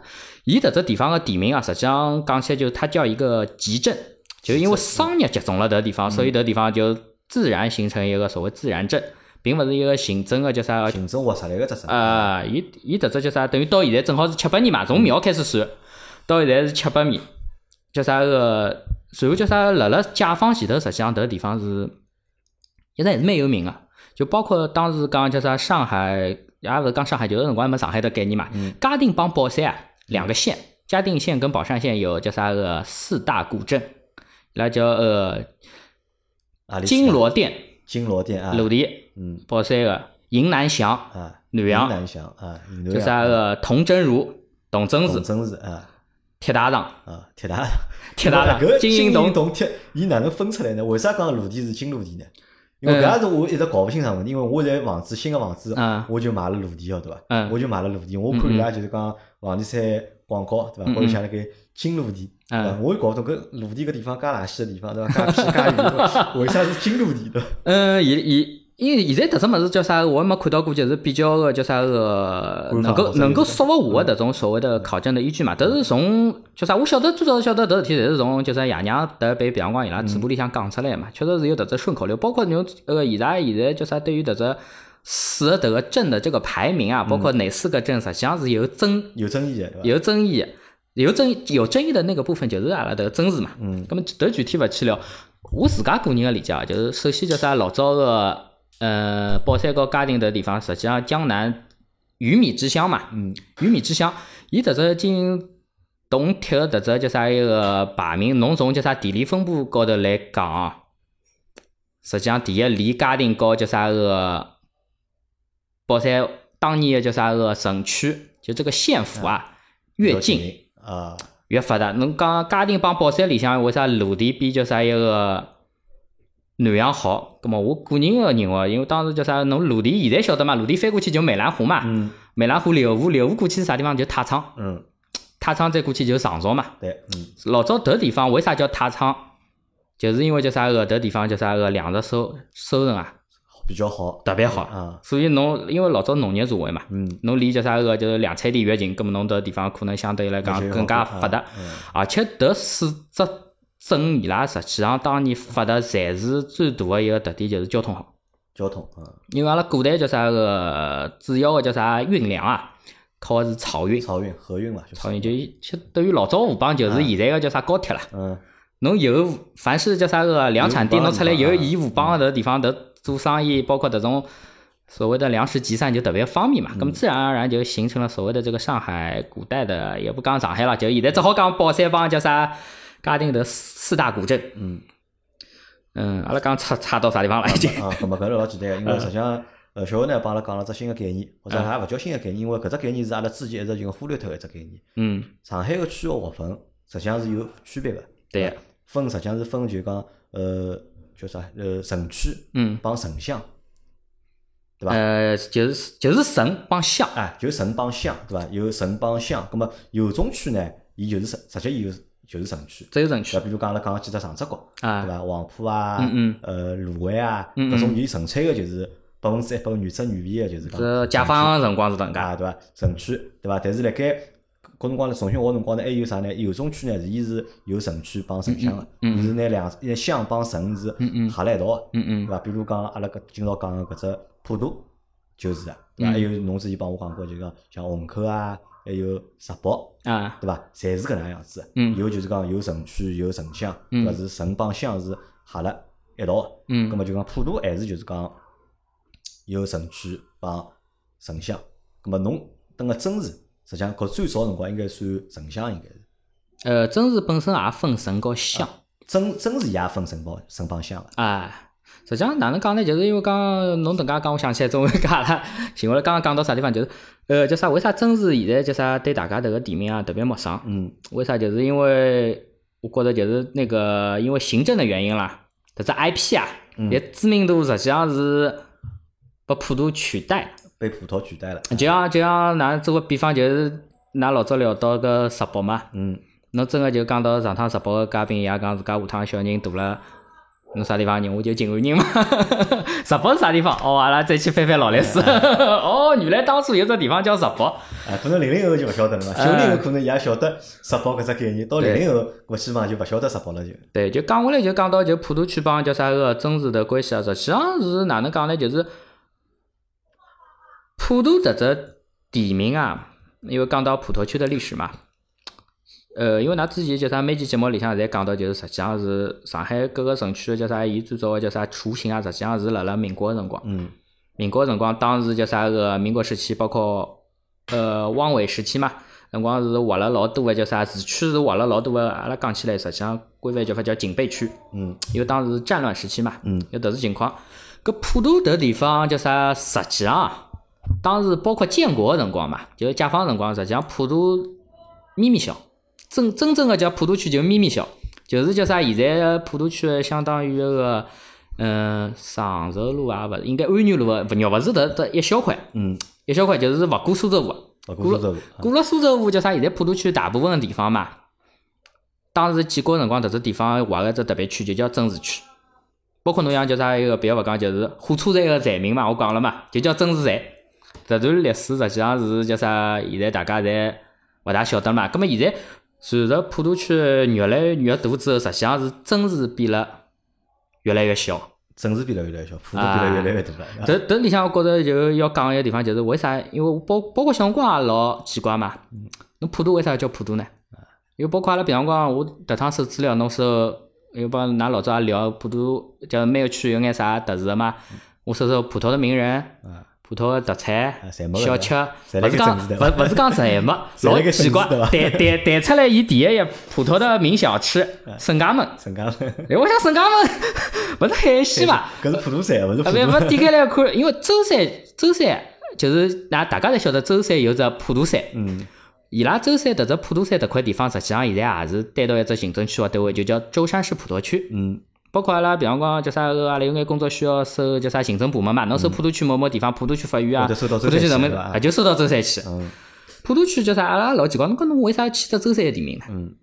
伊迭只地方个地名啊，实际上讲起来就是它叫一个集镇，就因为商业集中了迭地方，所以迭地方就自然形成一个所谓自然镇。并勿是一个行政个叫啥行政划出来个只省。啊，伊伊迭只叫啥？等于到现在正好是七百年嘛，从庙开始算，到现在是七百年，叫啥个？随后叫啥？辣辣解放前头，实际上迭个地方是一直还是蛮有名个。就包括当时讲叫啥上海，也勿是讲上海，就是辰光没上海的概念嘛。嘉定帮宝山啊，两个县，嘉定县跟宝山县有叫啥个四大古镇，那叫呃啊，金罗店、金罗店啊，鲁地，嗯宝山个迎南祥、啊，南阳，南翔啊，云南叫啥个童真如、董真董子、真是啊铁大厂、啊，铁大铁大厂 <laughs> 搿、金银银铜。铜铁，伊哪能分出来呢？为啥讲陆地是金陆地呢？因为搿也是我一直搞勿清爽问题，因为我现在房子新个房子嗯，我就买了陆地，晓得伐？嗯我就买了陆地，我看伊拉就是讲房地产广告，对伐？嗯高头写了个金陆地，对伐？嗯我也搞勿懂搿陆地搿地方介垃圾个地方，对伐？介偏介远，为啥是金陆地对伐？嗯，伊伊因为现在迭只物事叫啥，我也没看到过，就是比较个叫啥个能够能够说服我的迭种所谓的考证的依据嘛。但是从叫啥，我晓得最早晓得迭事体，侪是从叫啥爷娘迭被别光伊拉嘴巴里向讲出来嘛。确实是有迭只顺口溜，包括侬呃伊拉现在叫啥，对于迭只四个迭个镇的这个排名啊，包括哪四个镇，实际上是有争有争议的，有争议。有争议有争议的那个部分就是阿拉迭个真字嘛，嗯，咁么迭具体勿去聊。我自家个人个理解啊，就是首先叫啥老早个呃宝山和嘉定迭地方，实际上江南鱼米之乡嘛，嗯鱼米之乡，伊迭只金铜铁个迭只叫啥一个排名，侬从叫啥地理分布高头来讲啊，实际上第一离嘉定高叫啥个宝山当年个叫啥个城区，就这个县府啊越近。啊，越发达。侬讲嘉定帮宝山里向为啥陆地比叫啥一个南阳好？葛么我个人个认为，因为当时叫啥，侬陆地现在晓得嘛？陆地翻过去就美兰湖嘛，嗯湄兰湖流湖，流湖过去是啥地方？就太仓，嗯，太仓再过去就是常熟嘛。对，嗯老早迭地方为啥叫太仓？就是因为叫啥个迭地方叫啥个粮食收收成啊比较好特别好，啊，所以侬因为老早农业社会嘛，嗯，侬离叫啥个就是粮产地越近，那么侬迭地方可能相对来讲更加发达。啊嗯而且迭四只镇伊拉实际上当年发达侪是最大的一个特点就是交通好，交通嗯，因为阿拉古代叫啥个主要个叫啥运粮啊，靠的是漕运，漕运、河运嘛，就漕运就就等于老早河浜就是现在个叫啥高铁了。嗯。侬有凡是叫啥个粮产地，侬出来有地方以河浜个地方迭做生意，包括迭种所谓的粮食集散就特别方便嘛。咁么自然而然就形成了所谓的这个上海古代的，也不讲上海了，就现在只好讲宝山帮叫啥嘉定的四大古镇。嗯嗯，阿拉刚差差到啥地方了已经？啊，搿么搿是老简单个，因为嗯实际上，呃，小何呢帮阿拉讲了只新个概念，或者也勿叫新个概念，因为搿只概念是阿拉之前一直就忽略脱个一只概念。嗯，上海个区域划分实际上是有区别个，对伐，分实际上是分就讲呃叫啥呃城区嗯，帮城乡，对伐？呃，就是就是城帮乡。哎，就城帮乡，对伐？有城帮乡，葛么有种区呢，伊就是实，实际伊就是城区。只有城区？比如讲阿拉讲个几只长只角，对啊，伐？黄浦啊，呃，芦湾啊，嗯搿种嗯伊纯粹个就是百分之一百原汁原味个，就是讲这解放的辰光是搿能啊，介。对伐？城区，对伐？但是辣盖搿辰光呢，重新学辰光呢，还有啥呢？有种区呢，是伊是有城区帮城乡个，伊是拿两拿乡帮城是合辣一道个，对伐？比如讲阿拉搿今朝讲个搿只普陀就是啊，对伐？嗯还有侬之前帮我讲过，就讲像虹口啊，还有石北。啊，对伐？侪是搿能样子。嗯有就是讲有城区，有城乡，嗯对伐？是城帮乡是合了一道的。嗯葛末就讲普陀还是就是讲有城区帮城乡。葛末侬登个真字，实际上搿最早辰光应该算城乡，应该是。呃，真是本身也分城和乡。真真字也分城帮城帮乡个。哎，实际上哪能讲呢？就是因为刚刚侬迭介讲，我想起来，总归讲阿拉寻回来刚刚讲到啥地方，就是呃叫啥？为啥真是现在叫啥对大家迭个地名啊特别陌生？嗯为啥？就是因为我觉着就是那个因为行政的原因啦，迭只 IP 啊，嗯伊知名度实际上是被普陀取代。被普陀取代了。就像就像㑚做个比方，就是㑚老早聊到个石北嘛，嗯，侬真个就讲到上趟石北个嘉宾也讲自家下趟小人大了，侬啥地方人？我就静安人嘛。石北是啥地方？哦，阿拉再去翻翻老历史。<laughs> 哦，原来当初有只地方叫日本。哎，可能零零后就勿晓得了嘛，九零后可能也晓得日本搿只概念，到零零后我基本上就勿晓得日本了就。对，就讲下来就讲到就普陀区帮叫啥个真实的关系啊，实际上是哪能讲呢？就是普陀迭只地名啊，因为讲到普陀区的历史嘛，呃，因为㑚之前叫啥每期节目里向侪讲到，就是实际上是上海各个城区叫啥，伊最早个叫啥雏形啊，实际上是辣辣民国个辰光。嗯。民国辰光，当时叫啥个民国时期，包括呃汪伪时期嘛，辰光是划了老多个叫啥市区是划了老多个，阿拉讲起来实际上规范叫法叫警备区。嗯。因为当时战乱时期嘛。嗯。有特殊情况，搿普陀迭地方叫啥？实际上，当时包括建国个辰光嘛，就是解放辰光，实际上普陀咪咪小，真真正个叫普陀区就咪咪小，就是叫啥？现在普陀区相当于个。嗯，长寿路啊，勿是应该安源路个，勿绕勿是迭迭一小块，嗯，一小块就是勿过苏州河，过苏州河，过了苏州河叫啥？现在普陀区大部分个地方嘛，当时建国辰光，迭只地方划个只特别区就叫增市区，包括侬像叫啥一个别个勿讲，就是火车站个站名嘛，我讲了嘛，就叫增市站。迭段历史实际上是叫啥？现在大家侪勿大晓得嘛。葛末现在随着普陀区越来越大之后，实际上是真市变了越来越小。城市变了越来越小，普陀变得越来越大了。这这里向我觉着就要讲一个地方，就是为啥？因为包包括小辰光也老奇怪嘛。侬普陀为啥叫普陀呢？因为包括阿拉平常光，我迭趟搜资料，侬搜，因为帮㑚老早也聊普陀，叫每个区有眼啥特殊个嘛。我搜搜普陀的名人。普陀个特产、小吃，勿是讲勿勿是讲侪没，<laughs> 老奇怪。弹弹弹出来，伊第一页普陀的名小吃，沈家门。沈家门。<laughs> 哎，我想沈家门 <laughs> 勿是海鲜伐？搿是普陀山，勿是。啊，勿勿点开来看，因为舟山，舟山就是那大家侪晓得，舟山有只普陀山。嗯。伊拉舟山迭只普陀山迭块地方，实际上现在也是单独一只行政区划单位，就叫舟山市普陀区。嗯。包括阿拉，比方讲叫啥个，阿拉有眼工作需要收叫啥行政部门嘛？侬收普陀区某某地方，普陀区法院啊，普陀区人民，啊就收到舟山去。普陀区叫啥？阿拉老奇怪，侬讲侬为啥起只舟山地名呢？嗯，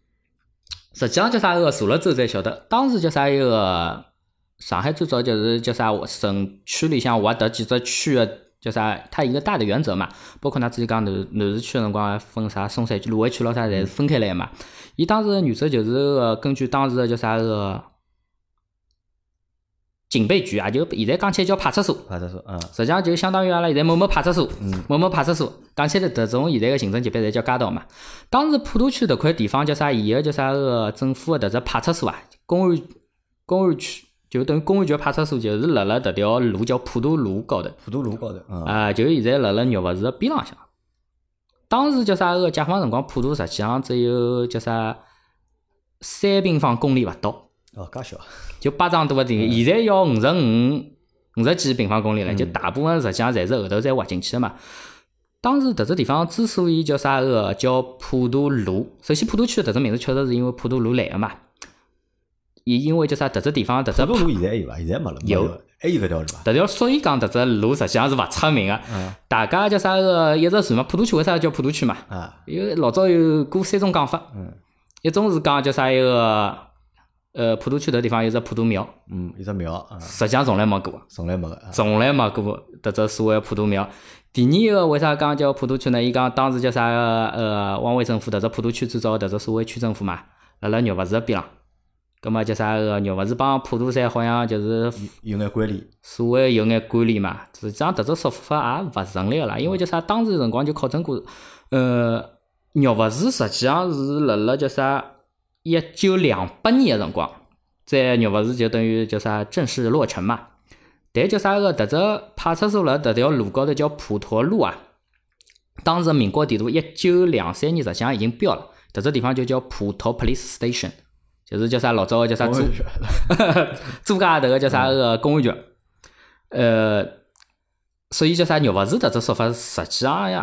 实际上叫啥个？坐了舟才晓得，当时叫啥一个？上海最早就是叫啥？省区里向划得几只区个叫啥？它一个大的原则嘛，包括㑚之前讲南南市区个辰光分啥松山区、卢湾区咾啥，侪是分开来嘛。伊当时个原则就是个根据当时个叫啥个？警备局啊，就现在讲起来叫派出所。派出所，嗯，实际上就相当于阿拉现在某某派出所，嗯，某某派出所。讲起来，迭种现在个行政级别侪叫街道嘛。当时普陀区迭块地方叫啥？伊个叫啥个政府个迭只派出所啊？公安公安区就等于公安局派出所，就是辣辣迭条路叫普陀路高头。普陀路高头，啊，就现在辣辣玉佛寺个边浪向。当时叫啥个？解放辰光，普陀实际上只有叫啥三平方公里勿到。哦，介小。就巴掌大个地，现在要五十五、五十几平方公里了，就大部分实际上侪是后头再挖进去的嘛。当时迭只地方之所以叫啥个叫普陀路，首先普陀区迭只名字确实是因为普陀路来的嘛。也因为叫啥迭只地方迭只普陀路现在还有伐？现在没了。有，还有搿条路伐？迭条所以讲迭只路实际上是勿出名个。大家叫啥个一直传嘛？普陀区为啥叫普陀区嘛？啊。因为老早有过三种讲法。嗯。一种是讲叫啥一个。呃，普陀区迭地方有只普陀庙，嗯，一只庙，实际上从来没过，从来没个，从来没过迭只所谓普陀庙。第二个为啥讲叫普陀区呢？伊讲当时叫啥？呃，汪伪政府迭只普陀区最早迭只所谓区政府嘛，辣辣玉佛寺边浪。葛末叫啥？个玉佛寺帮普陀山好像就是有眼关联，所谓有眼关联嘛。实际上迭只说法也勿成立个啦，因为叫啥？当时辰光就考证过，呃，玉佛寺实际上是辣辣叫啥？一九两八年个辰光，在玉佛寺就等于叫啥正式落成嘛。但叫啥个迭只派出所辣迭条路高头叫普陀路啊。当时民国地图一九两三年实际上已经标了，迭只地方就叫普陀 Police Station，就是叫啥老早个叫啥租 <laughs> 租界迭个叫啥个公安局。呃，所以叫啥玉佛寺迭只说法实际上也也。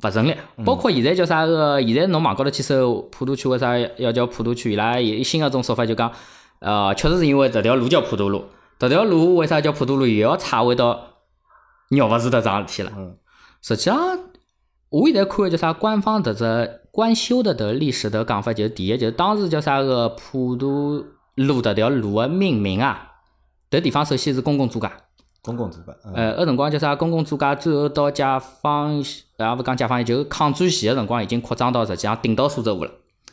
勿成立，包括现在叫啥个？现在侬网高头去搜普陀区，为啥要叫普陀区？伊拉有新个种说法，就讲，呃，确实是因为迭条路叫普陀路，迭条路为啥叫普陀路？又要插回到鸟勿是的桩事体了。实际上，我现在看个叫啥官方迭只官修的迭历史的讲法，就是第一，就是当时叫啥个普陀路迭条路个命名啊，迭地方首先是公共租界。公共租界，呃，搿辰光叫啥？公共租界最后到解放，也勿讲解放，就抗战前个辰光已经扩张到实际上顶到苏州河了。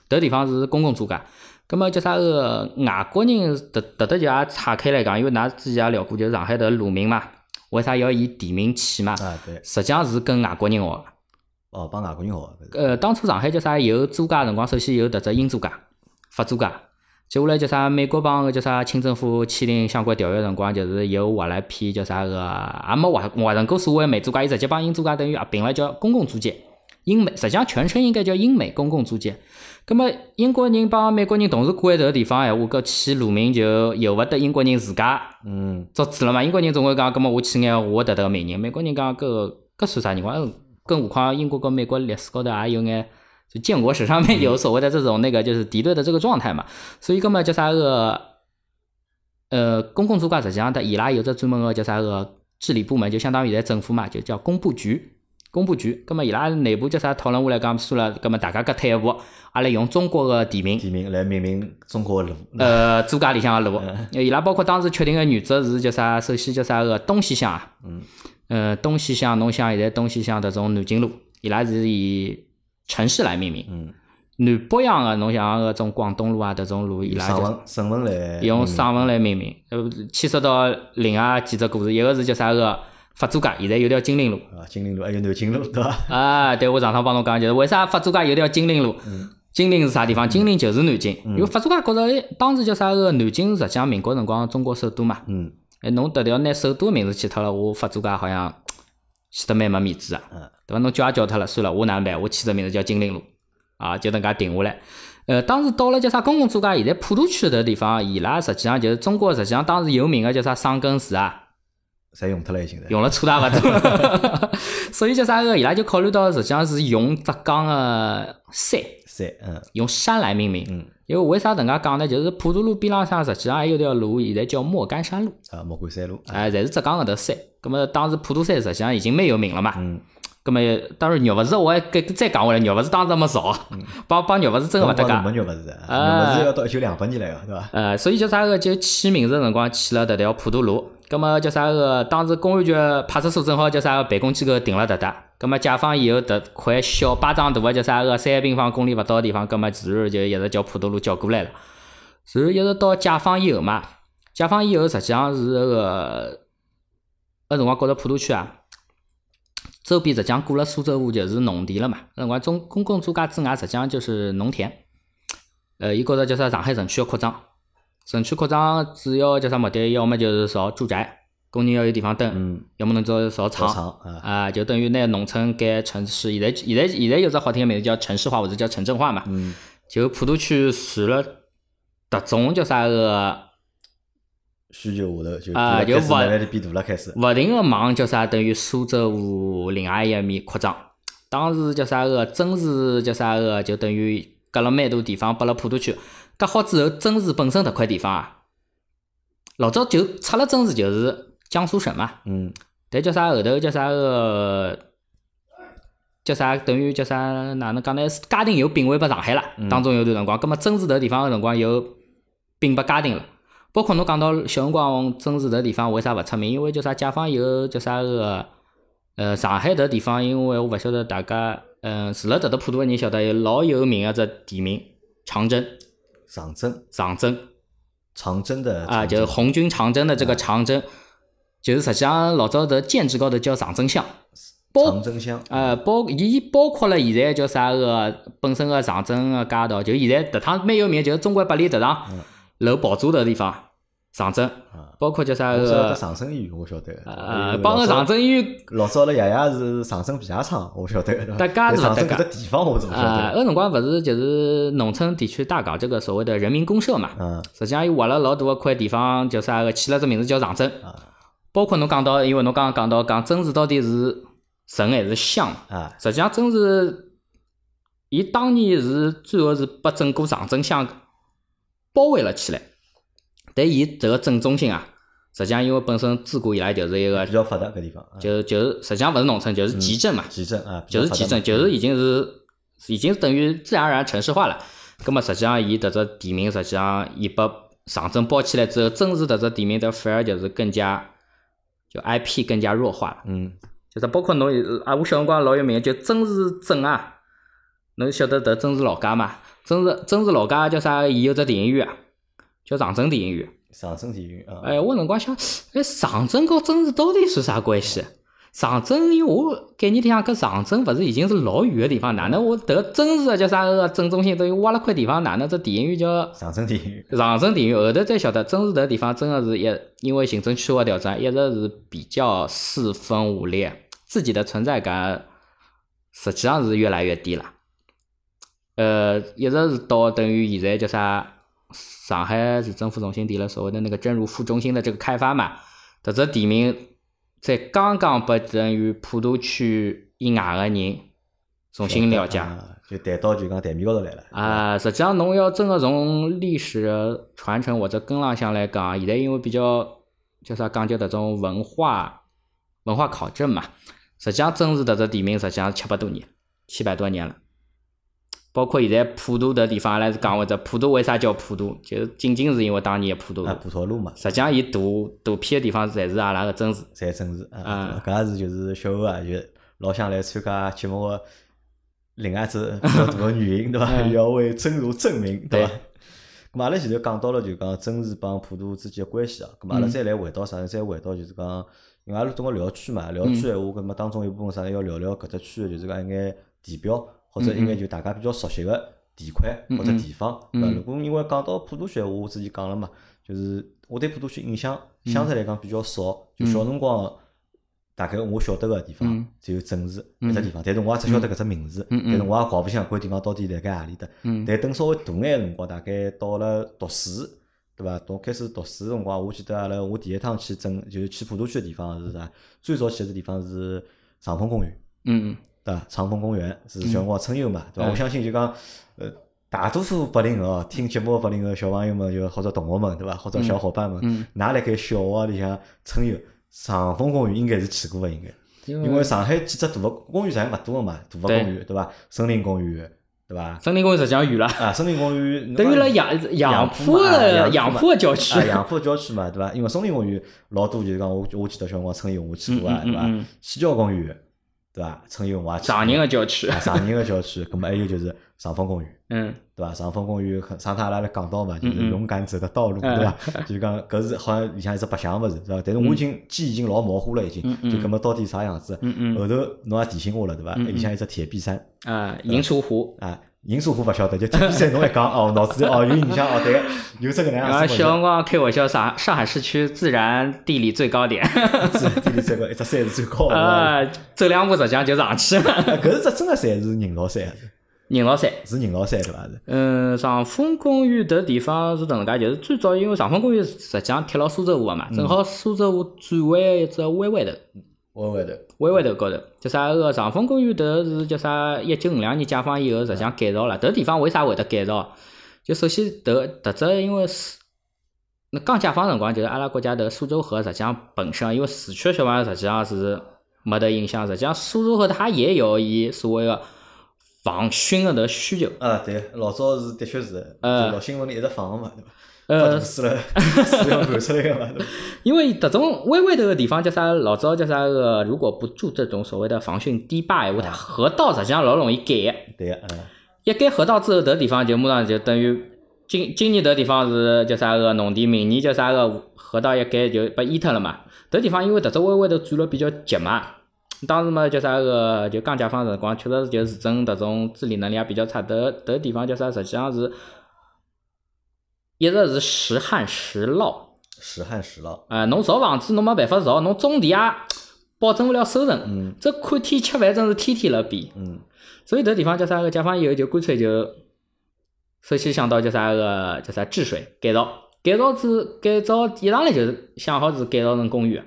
迭地方是公共租界，葛末叫啥个外国人，迭迭搭就也岔开来讲，因为㑚之前也聊过，就是上海的路名嘛，为啥要以地名起嘛？啊对，实际上是跟外国人学个。哦，帮外国人学个，呃，当初上海叫啥有租界辰光，首先有迭只英租界、法租界，接下来叫啥美国帮个叫啥清政府签订相关条约辰光，就是又划了一批叫啥个，也没划划成过所谓美租界，伊直接帮英租界等于合并了，叫公共租界。英美实际上全称应该叫英美公共租界。葛么英国人帮美国人同时管迭个地方闲话，搿起路名就由勿得英国人自家嗯，作主了嘛。英国人总归讲，葛么我起眼我得迭个名人，美国人讲搿个搿算啥人话？更何况英国跟美国历史高头也有眼，就建国史上面有所谓的这种那个就是敌对的这个状态嘛。所以葛么叫啥个，呃，公共租界实际上它伊拉有只专门个叫啥个治理部门，就相当于现在政府嘛，就叫工部局。工部局，葛么伊拉内部叫啥讨论下来讲，算了，葛么大家各退一步，阿拉用中国个地名，地名来命名中国个路，呃，租界里向个路，伊拉包括当时确定个原则是叫啥？首先叫啥个东西向啊，嗯，呃，东西向侬像现在东西向迭种南京路，伊拉是以城市来命名。嗯，南北洋个侬像搿种广东路啊迭种路，伊拉就省份来用省文来命名。呃，牵涉到另外几只故事，一个是叫啥个法租界，现在有条金陵路。啊，金陵路还有南京路，对伐？啊，对，我上趟帮侬讲，就是为啥法租界有条金陵路？金陵是啥地方？金陵就是南京。因为法租界觉着，哎，当时叫啥个南京，实际上民国辰光中国首都嘛。嗯，哎，侬迭条拿首都个名字去脱了，我法租界好像显得蛮没面子啊。嗯，对伐？侬叫也叫脱了，算了，我哪能办？我起只名字叫金陵路，啊，就能介定下来。呃，当时到了叫啥公共租界，现在普陀区迭地方，伊拉实际上就是中国实际上当时有名个叫啥桑根寺啊，侪用脱了已经。用了错大勿多，<laughs> 所以叫啥个，伊拉就考虑到实际上是用浙江个山，山，嗯用山来命名。嗯，因为为啥迭介讲呢？就是普陀路边浪向实际上还有条路，现在叫莫干山路，啊，莫干山路，哎，侪是浙江搿头山。葛么当时普陀山实际上已经蛮有名了嘛。嗯，葛么当然肉勿是，我还再再讲回来，肉勿是当时没少，帮帮肉勿是真个勿搭界。没肉勿是，肉啊勿是要到一九两八年来个，对伐？呃，所以叫啥个就起名字的辰光起了迭条普陀路。葛么叫啥个？当时公安局派出所正好叫啥个办公机构停了迭搭。葛么解放以后，迭块小巴掌大个叫啥个三平方公里勿到个地方，葛么自然就一直叫普陀路叫过来了。然后一直到解放以后嘛，解放以后实际上是那个那辰光觉着普陀区啊，周边实际上过了苏州河就是农田了嘛。那辰光中公共租界之外实际上就是农田。呃，伊觉着叫啥上海城区要扩张。城区扩张主要叫啥目的？要么就是造住宅，工人要有地方蹲；嗯，要么侬造造厂，厂啊，啊，就等于拿农村改城市。现在现在现在有只好听个名字叫城市化或者叫城镇化嘛。嗯，就普陀区除了迭种叫啥个需求下头就啊就开始勿慢慢地变大了，开始。勿停个往叫啥，等于苏州河另外一面扩张。当时叫啥个真市叫啥个，就等于隔了蛮多地方，拨了普陀区。隔好之后，真市本身迭块地方啊，老早就出了真市就是江苏省嘛。嗯，但叫啥后头叫啥个叫啥等于叫啥哪能讲呢？嘉定又并回拨上海了，当中有段辰光，葛末真市迭地方个辰光又并拨嘉定了。包括侬讲到小辰光真市迭地方为啥勿出名？因为叫啥解放以后叫啥个呃上海迭地方，因为我勿晓得大家嗯除了迭搭普陀个人晓得有老有名个只地名长征，长征，长征。长征的啊，就是红军长征的这个长征，就是实际上老早的建制高头叫长征乡，长征乡，呃包伊包括了现在叫啥个本身个长征个街道，就现在迭趟蛮有名，就是中国百里迭场楼宝珠的地方，长征，包括叫啥个长征医院，我晓得。呃帮个长征医院老早阿拉爷爷是长征皮鞋厂，我晓得。对伐搭界是长征搿只地方我怎么晓啊，得。那辰光勿是就是农村地区大搞这个所谓的人民公社嘛，嗯，实际上伊划了老大个块地方，叫啥个起了只名字叫长征。包括侬讲到，因为侬刚刚讲到讲真市到底是城还是乡，啊，实际上真市，伊当年是最后是把整个长征乡包围了起来，但伊这个正中心啊，实际上因为本身自古以来就是一个比，较发达个地方。啊就就是实际上勿是农村，就是集镇嘛，集镇啊，就是集镇，就是已经是已经等于自然而然城市化了。葛么实际上，伊迭只地名实际上伊把长征包起来之后，真是迭只地名的反而就是更加就 IP 更加弱化了。嗯，就是包括侬有啊，我小辰光老有名，就曾氏镇啊，侬晓得迭曾氏老家嘛？曾氏曾氏老家叫啥？伊有只电影院啊，叫长征电影院。长征电影院啊，哎，我辰光想，哎，长征和政治到底是啥关系？长征，因为我概念里向搿长征勿是已经是老远个地方，哪能我迭个真实个叫啥个正中心等于挖了块地方，哪能这电影院叫长征电影院？长征电影院？后头才晓得，真实迭个地方真个是一因为行政区划调整，一直是比较四分五裂，自己的存在感实际上是越来越低了。呃，一直是到等于现在叫啥？上海市政府重新提了所谓的那个真如副中心的这个开发嘛，迭只地名在刚刚被等于普陀区以外的人重新了解，就谈到就讲台面高头来了。啊，实际上侬要真个从历史传承或者根浪向来讲，现在因为比较叫啥讲究迭种文化文化考证嘛，实际上真是迭只地名实际上七百多年，七百多年了。包括现在普陀的地方，阿拉是讲或者普陀为啥叫普陀，就是仅仅是因为当年普陀路。普陀路嘛。实际上，伊大大片的地方侪是阿拉个真实。侪真实啊！搿也是就是小欧啊，就老想来参加节目个另外一只比较大个原因，对伐？要为真如证明，对伐？咁阿拉现在讲到了就讲真如帮普陀之间个关系啊，咁阿拉再来回到啥？再回到就是讲，因为阿拉总归聊区嘛，聊区闲话，咁么当中一部分啥要聊聊搿只区个，就是讲一眼地标。或者应该就大家比较熟悉个地块或者地方，呃，如果因为讲到普陀区，我之前讲了嘛，就是我对普陀区印象相对来讲比较少，就小辰光大概我晓得个地方只有正市一只地方，但是我也只晓得搿只名字，但是我也搞勿清搿地方到底辣盖何里搭。但等稍微大眼辰光，大概到了读书，对伐？到开始读书辰光，我记得阿拉我第一趟去正就是去普陀区个地方是啥？最早去个地方是长风公园。嗯。对伐？长风公园是小辰光春游嘛，对伐？我相信就讲，呃，大多数八零后听节目八零后小朋友们就或者同学们，对伐？或者小伙伴们，㑚辣盖小学里向春游，长风公园应该是去过个，应该。因为上海几只大个公园实际上勿多个嘛，大个公园，对伐？森林公园，对伐？森林公园实际上远了。啊，森林公园 <laughs> 等于辣杨杨浦个杨浦个郊区。杨浦郊区嘛，对伐？因为森林公园老多就是讲，我我记得小辰光春游我去过啊，对伐？西郊公园。对伐？春游我也去。长宁个郊区。常宁个郊区，咁么还有就是长风公园。嗯。对伐？长风公园上趟阿拉来讲到嘛，就是勇敢走的道路，对伐？就讲搿是好像里向一只白相物事，是伐？但是我已经记忆已经老模糊了，已经。就搿么到底啥样子？后头侬也提醒我了，对伐？里向一只铁壁山。啊，银锄湖。啊。银锄湖勿晓得，就铁壁山侬一讲哦，脑子里哦 <laughs> 有印象哦，对，有这个能样子。小辰光开玩笑，上上海市区自然地理最高点。自然地理最高，一只山是最高的。啊，<laughs> 走两步实际上就上去了。<laughs> 搿是只真个山是宁老山。宁老山是宁老山对伐？是。嗯，长风公园迭地方是迭能介，就是最早因为长风公园实际上贴牢苏州河个嘛，正好苏州河转弯一只弯弯头。弯弯头，弯弯头高头，叫啥个长风公园？迭是叫啥？一九五两年解放以后，实际上改造了。迭地方为啥会得改造？就首先，迭迭只因为是那刚解放辰光，就是阿拉国家迭苏州河实际上本身，因为市区小朋友实际上是没得影响。实际上，苏州河它也有伊所谓个防汛个迭需求。啊，对，老早是的确是，呃，老新闻里一直放个嘛，对伐？呃，是了，是要看出来个嘛？因为这种弯弯头个地方叫啥？老早叫啥个？如果不筑这种所谓的防汛堤坝，话它河道实际上老容易改。对个，嗯。一改河道之后，迭地方就马上就等于今今年迭地方是叫啥个农地，明年叫啥个河道一改就被淹脱了嘛？迭地方因为迭只弯弯头转了比较急嘛，当时嘛叫啥个就刚解放辰光，确实是就市政迭种治理能力也比较差。迭迭地方叫啥？实际上是。一直是时旱时涝，时旱时涝。哎，侬造房子侬没办法造，侬种地也 <tsk> 保证勿了收成。嗯。这看天吃饭真是天天辣变。嗯。所以迭地方叫啥个？解放以后就干脆就，首先想到叫啥个？叫啥治水改造？改造之改造一上来就是想好是改造成公园。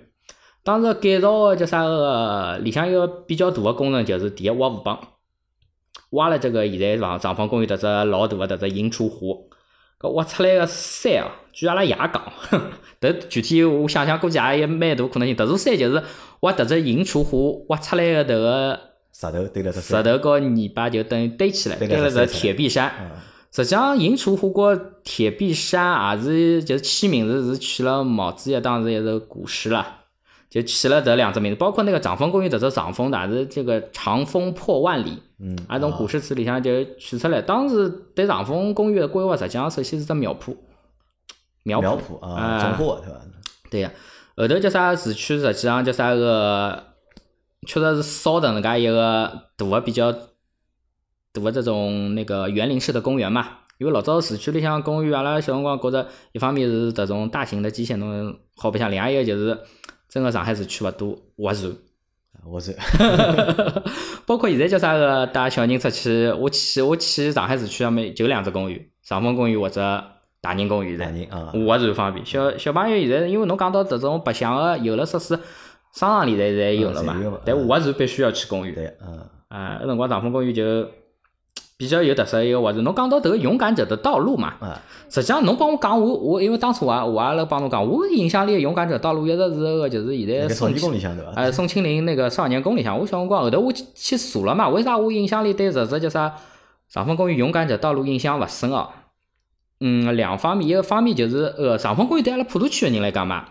当时改造个叫啥个？里向一个比较大个工程就是第一挖河浜，挖了这个现在房长方公园迭只老大个迭只银锄湖。搿挖出来个山哦，据阿拉爷讲，迭具体我想想估计也有蛮大可能性。迭座山就是挖迭只银锄湖挖出来个迭个石头堆了只石头和泥巴就等于堆起来，堆了只铁壁山。实际上银锄湖和铁壁山也是就是起名字是取了毛主席当时一首古诗啦。就起了这两只名字，包括那个长风公园，这只长风的是这个长风破万里，嗯，啊，从古诗词里向就取出来。当时对长风公园的规划，实际上首先是只苗圃，苗苗圃圃啊，种花对伐？对呀，后头叫啥市区，实际上叫啥个，确实是少的能介一个大个比较大的这种那个园林式的公园嘛。因为老早市区里向公园，阿拉小辰光觉着，一方面是这种大型的机械农好白相，另外一个就是整个上海市区勿多划算。<laughs> 包括现在叫啥个带小人出去，我去我去上海市区上面就两只公园，长风公园或者大宁公园噻，大人啊，划算方便。小小朋友现在因为侬讲到这种白相个游乐设施，商场里头侪有了嘛但我是必须要去公园。对，嗯，啊，那辰光长风公园就比较有特色一个划算。侬讲到迭个勇敢者的道路嘛，啊，实际上侬帮我讲，我我因为当初我也我也辣帮侬讲，我印象里的勇敢者道路一直是个就是现在宋庆宫里向对伐？呃宋庆龄那个少年宫里向，我小辰光后头我去去查了嘛，为啥我印象里对这只叫啥长风公园勇敢者道路印象勿深哦？嗯，两方面，一个方面就是呃长风公园对阿拉普陀区个人来讲嘛，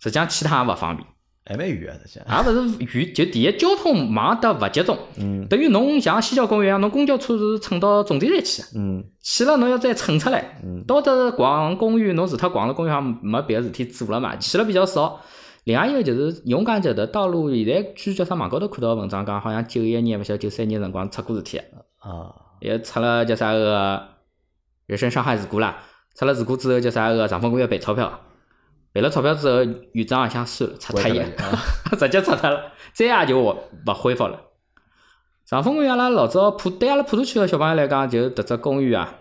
实际上其他也勿方便。还蛮远啊，实际上。也勿是远，就第一交通忙得勿集中，嗯。等于侬像西郊公园一样，侬公交车是乘到终点站去，嗯。去了侬要再乘出来，嗯。到得逛公园，侬除脱逛了公园，好像没别个事体做了嘛，去了比较少。另外一个就是勇敢者的道路，现在据叫啥网高头看到文章讲，好像九一年勿晓得九三年辰光出过事体，啊，也出了叫啥个人身伤害事故啦。出了事故之后，叫啥个长风公园赔钞票，赔了钞票之后，院长也想算了，拆脱伊关脱。了啊，<laughs> 直接拆脱了，再也就勿勿恢复了。长风公园阿拉老早普对阿拉普陀区个小朋友来讲，就迭只公园啊，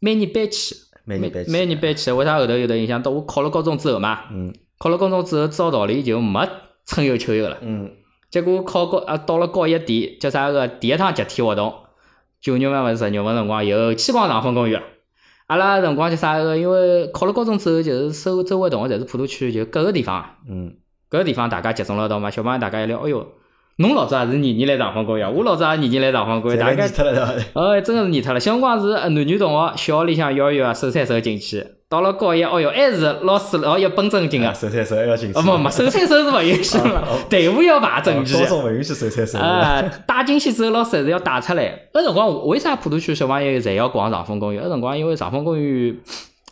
每年搬迁，每每年搬迁每年搬迁。为啥后头有得影响？到我考了高中之后嘛，嗯考了高中之后，照道理就没春游秋游了。嗯结果考高啊，到了高一第叫啥个第一趟集体活动，九月份还是十月份辰光，又去逛长风公园了。阿拉辰光就啥个？因为考了高中之后，就是周周围同学侪是普陀区，就各个地方。嗯，各个地方大家集中了到嘛，小朋友大家一聊，哎哟，侬老早也是年年来上峰公园，我老早也年年来上峰公园，大概侪被腻脱了 <laughs> 真个是腻脱了。小辰光是呃男女同学，小学里向幼儿园啊，手牵手进去，到了高一，哦哟，还是老师老一本正经个，手牵手还要进去。哦没没，手牵手是勿允许了哦，队伍要排整齐高。中勿允许手牵手。啊，带进去之后，老师还是要带出来。那辰光为啥普陀区小朋友侪要逛长风公园？那辰光因为长风公园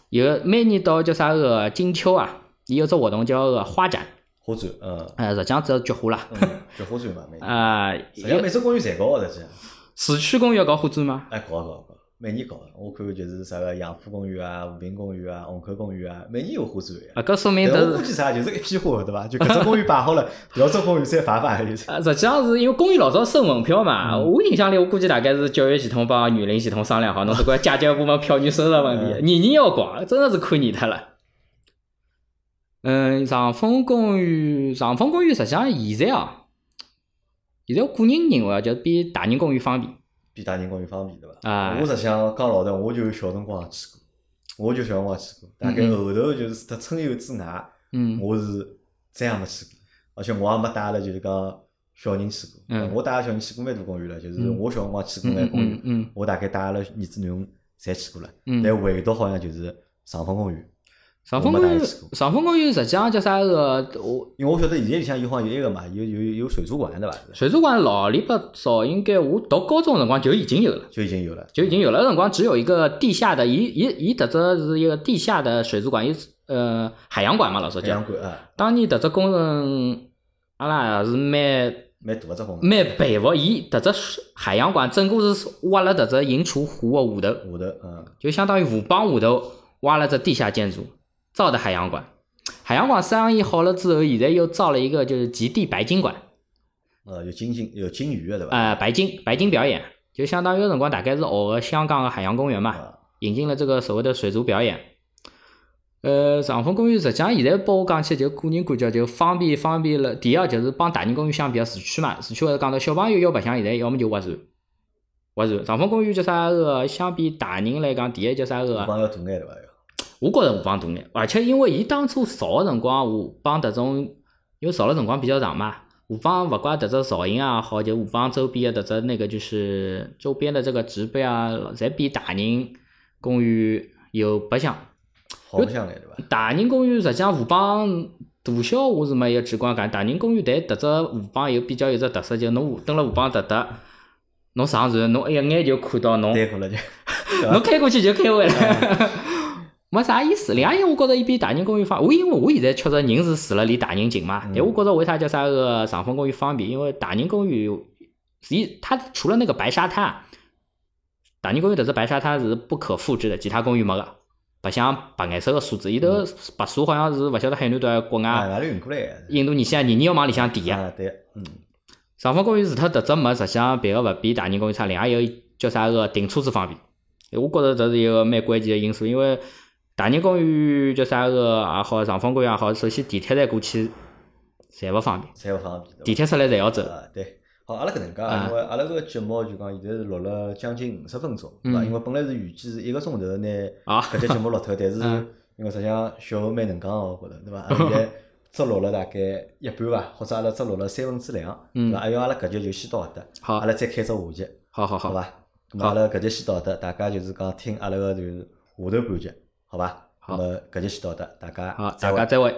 有每年到叫啥个金秋啊，伊有只活动叫个花展，花展，嗯哎，实际上只是菊花啦。嗯，菊花展嘛，每年。啊，实际上每只 <laughs> 公园侪搞的，实际上。市区公园要搞花展吗？哎，搞搞搞，每年搞。我看就是啥个杨浦公园啊、和平公园啊、虹口公园啊，每年有花展呀。啊，搿说明都是。估计啥，就是一批花，对伐？就搿只公园摆好了，<laughs> 第二只公园再摆摆就是。啊，实际上是因为公园老早收门票嘛，嗯我印象里我估计大概是教育系统帮园林系统商量好，侬这个家教部门票券收入问题，嗯年年要搞，真的是看腻脱了。<laughs> 嗯，长风公园，长风公园实际上现在啊，现在我个人认为啊，就是比大宁公园方便。比大宁公园方便，对伐？啊。我实际上讲老实，我就小辰光也去过，我就小辰光去过。大概后头就是脱春游之外，嗯。我是再也没去过，而且我也没带阿拉就是讲小人去过。嗯。我带阿拉小人去过蛮多公园了，就是嗯。我小辰光去过嗯嗯眼公园嗯，嗯我大概带阿拉儿子囡恩侪去过了，嗯。但唯独好像就是长风公园，上峰公园上峰公园实际上叫啥个？我因为我晓得现在里向有好像有一个嘛，有有有水族馆对伐？水族馆老里八早，应该我读高中的辰光就已经有了。就已经有了。就已经有了。那辰光只有一个地下的，伊伊伊迭只是一个地下的水族馆，一呃海洋馆嘛，老早叫海洋。馆啊，当年迭只工程，阿拉也是蛮蛮大个只工程，蛮佩服，伊迭只海洋馆整个是挖了迭只银厨湖个下头，下头嗯，就相当于湖浜下头挖了只地下建筑，造的海洋馆。海洋馆生意好了之后，现在又造了一个就是极地白鲸馆，呃，有金星有金鱼个对伐？呃，白鲸白鲸表演，就相当于有辰光大概是学个香港的海洋公园嘛。啊，引进了这个所谓的水族表演。呃，长风公园实际上现在拨我讲起，就个人感觉就方便方便了。第二就是帮大人公园相比，市区嘛，市区会讲到小朋友要白相，现在要么就划船，划船。长风公园叫啥个？相比大人来讲，第一叫啥个？帮要大眼对伐？要我觉着湖浜大眼，而且因为伊当初造个辰光，湖浜迭种，因为造了辰光比较长嘛，湖浜勿怪迭只造型也好，就湖浜周边的迭只那个就是周边的这个植被啊，侪比大宁公园有白相。好白相来对伐？大宁公园实际上湖浜大小我是没有直观感，大宁公园但迭只湖浜有比较有只特色，就侬湖蹲辣湖浜沓沓，侬上船侬一眼就看到侬，<laughs> 侬开过去就开回来。<laughs> 没啥意思。另外一个，我觉着伊比大宁公园方，我因为我现在确实人是住了离大宁近嘛，但我觉着为啥叫啥个长风公园方便？因为大宁公园，伊它除了那个白沙滩，大宁公园迭只白沙滩是不可复制的，其他公园没个。白相白颜色个树子，伊头白树好像是勿晓得海南岛国外？印度尼西亚年年要往里向填啊。对，嗯。长风公园除脱迭只没，实相别个勿比大宁公园差。另外有叫啥个停车子方便，我觉着这是一个蛮关键个因素，因为大宁公园叫啥个也好，长风公园也好，首先地铁站过去侪勿方便，侪勿方便。地铁出来侪要走。对。好，阿拉搿能介，因为阿拉个节目就讲现在是录了将近五十分钟，对伐？因为本来是预计是一个钟头拿搿节节目录脱，但是 <laughs> 因为实际上小何蛮能讲个，我觉着，对伐？阿 <laughs> 拉现在只录了大概一半伐，或者阿拉只录了三分之两，对伐？还要阿拉搿节就先到搿搭，好，阿拉再开只下集，好好好，好伐？咁阿拉搿节先到搿搭，大家就是讲听阿拉个就是下头半集，好吧？好，咁搿就先到搿搭，大家好，大家再会。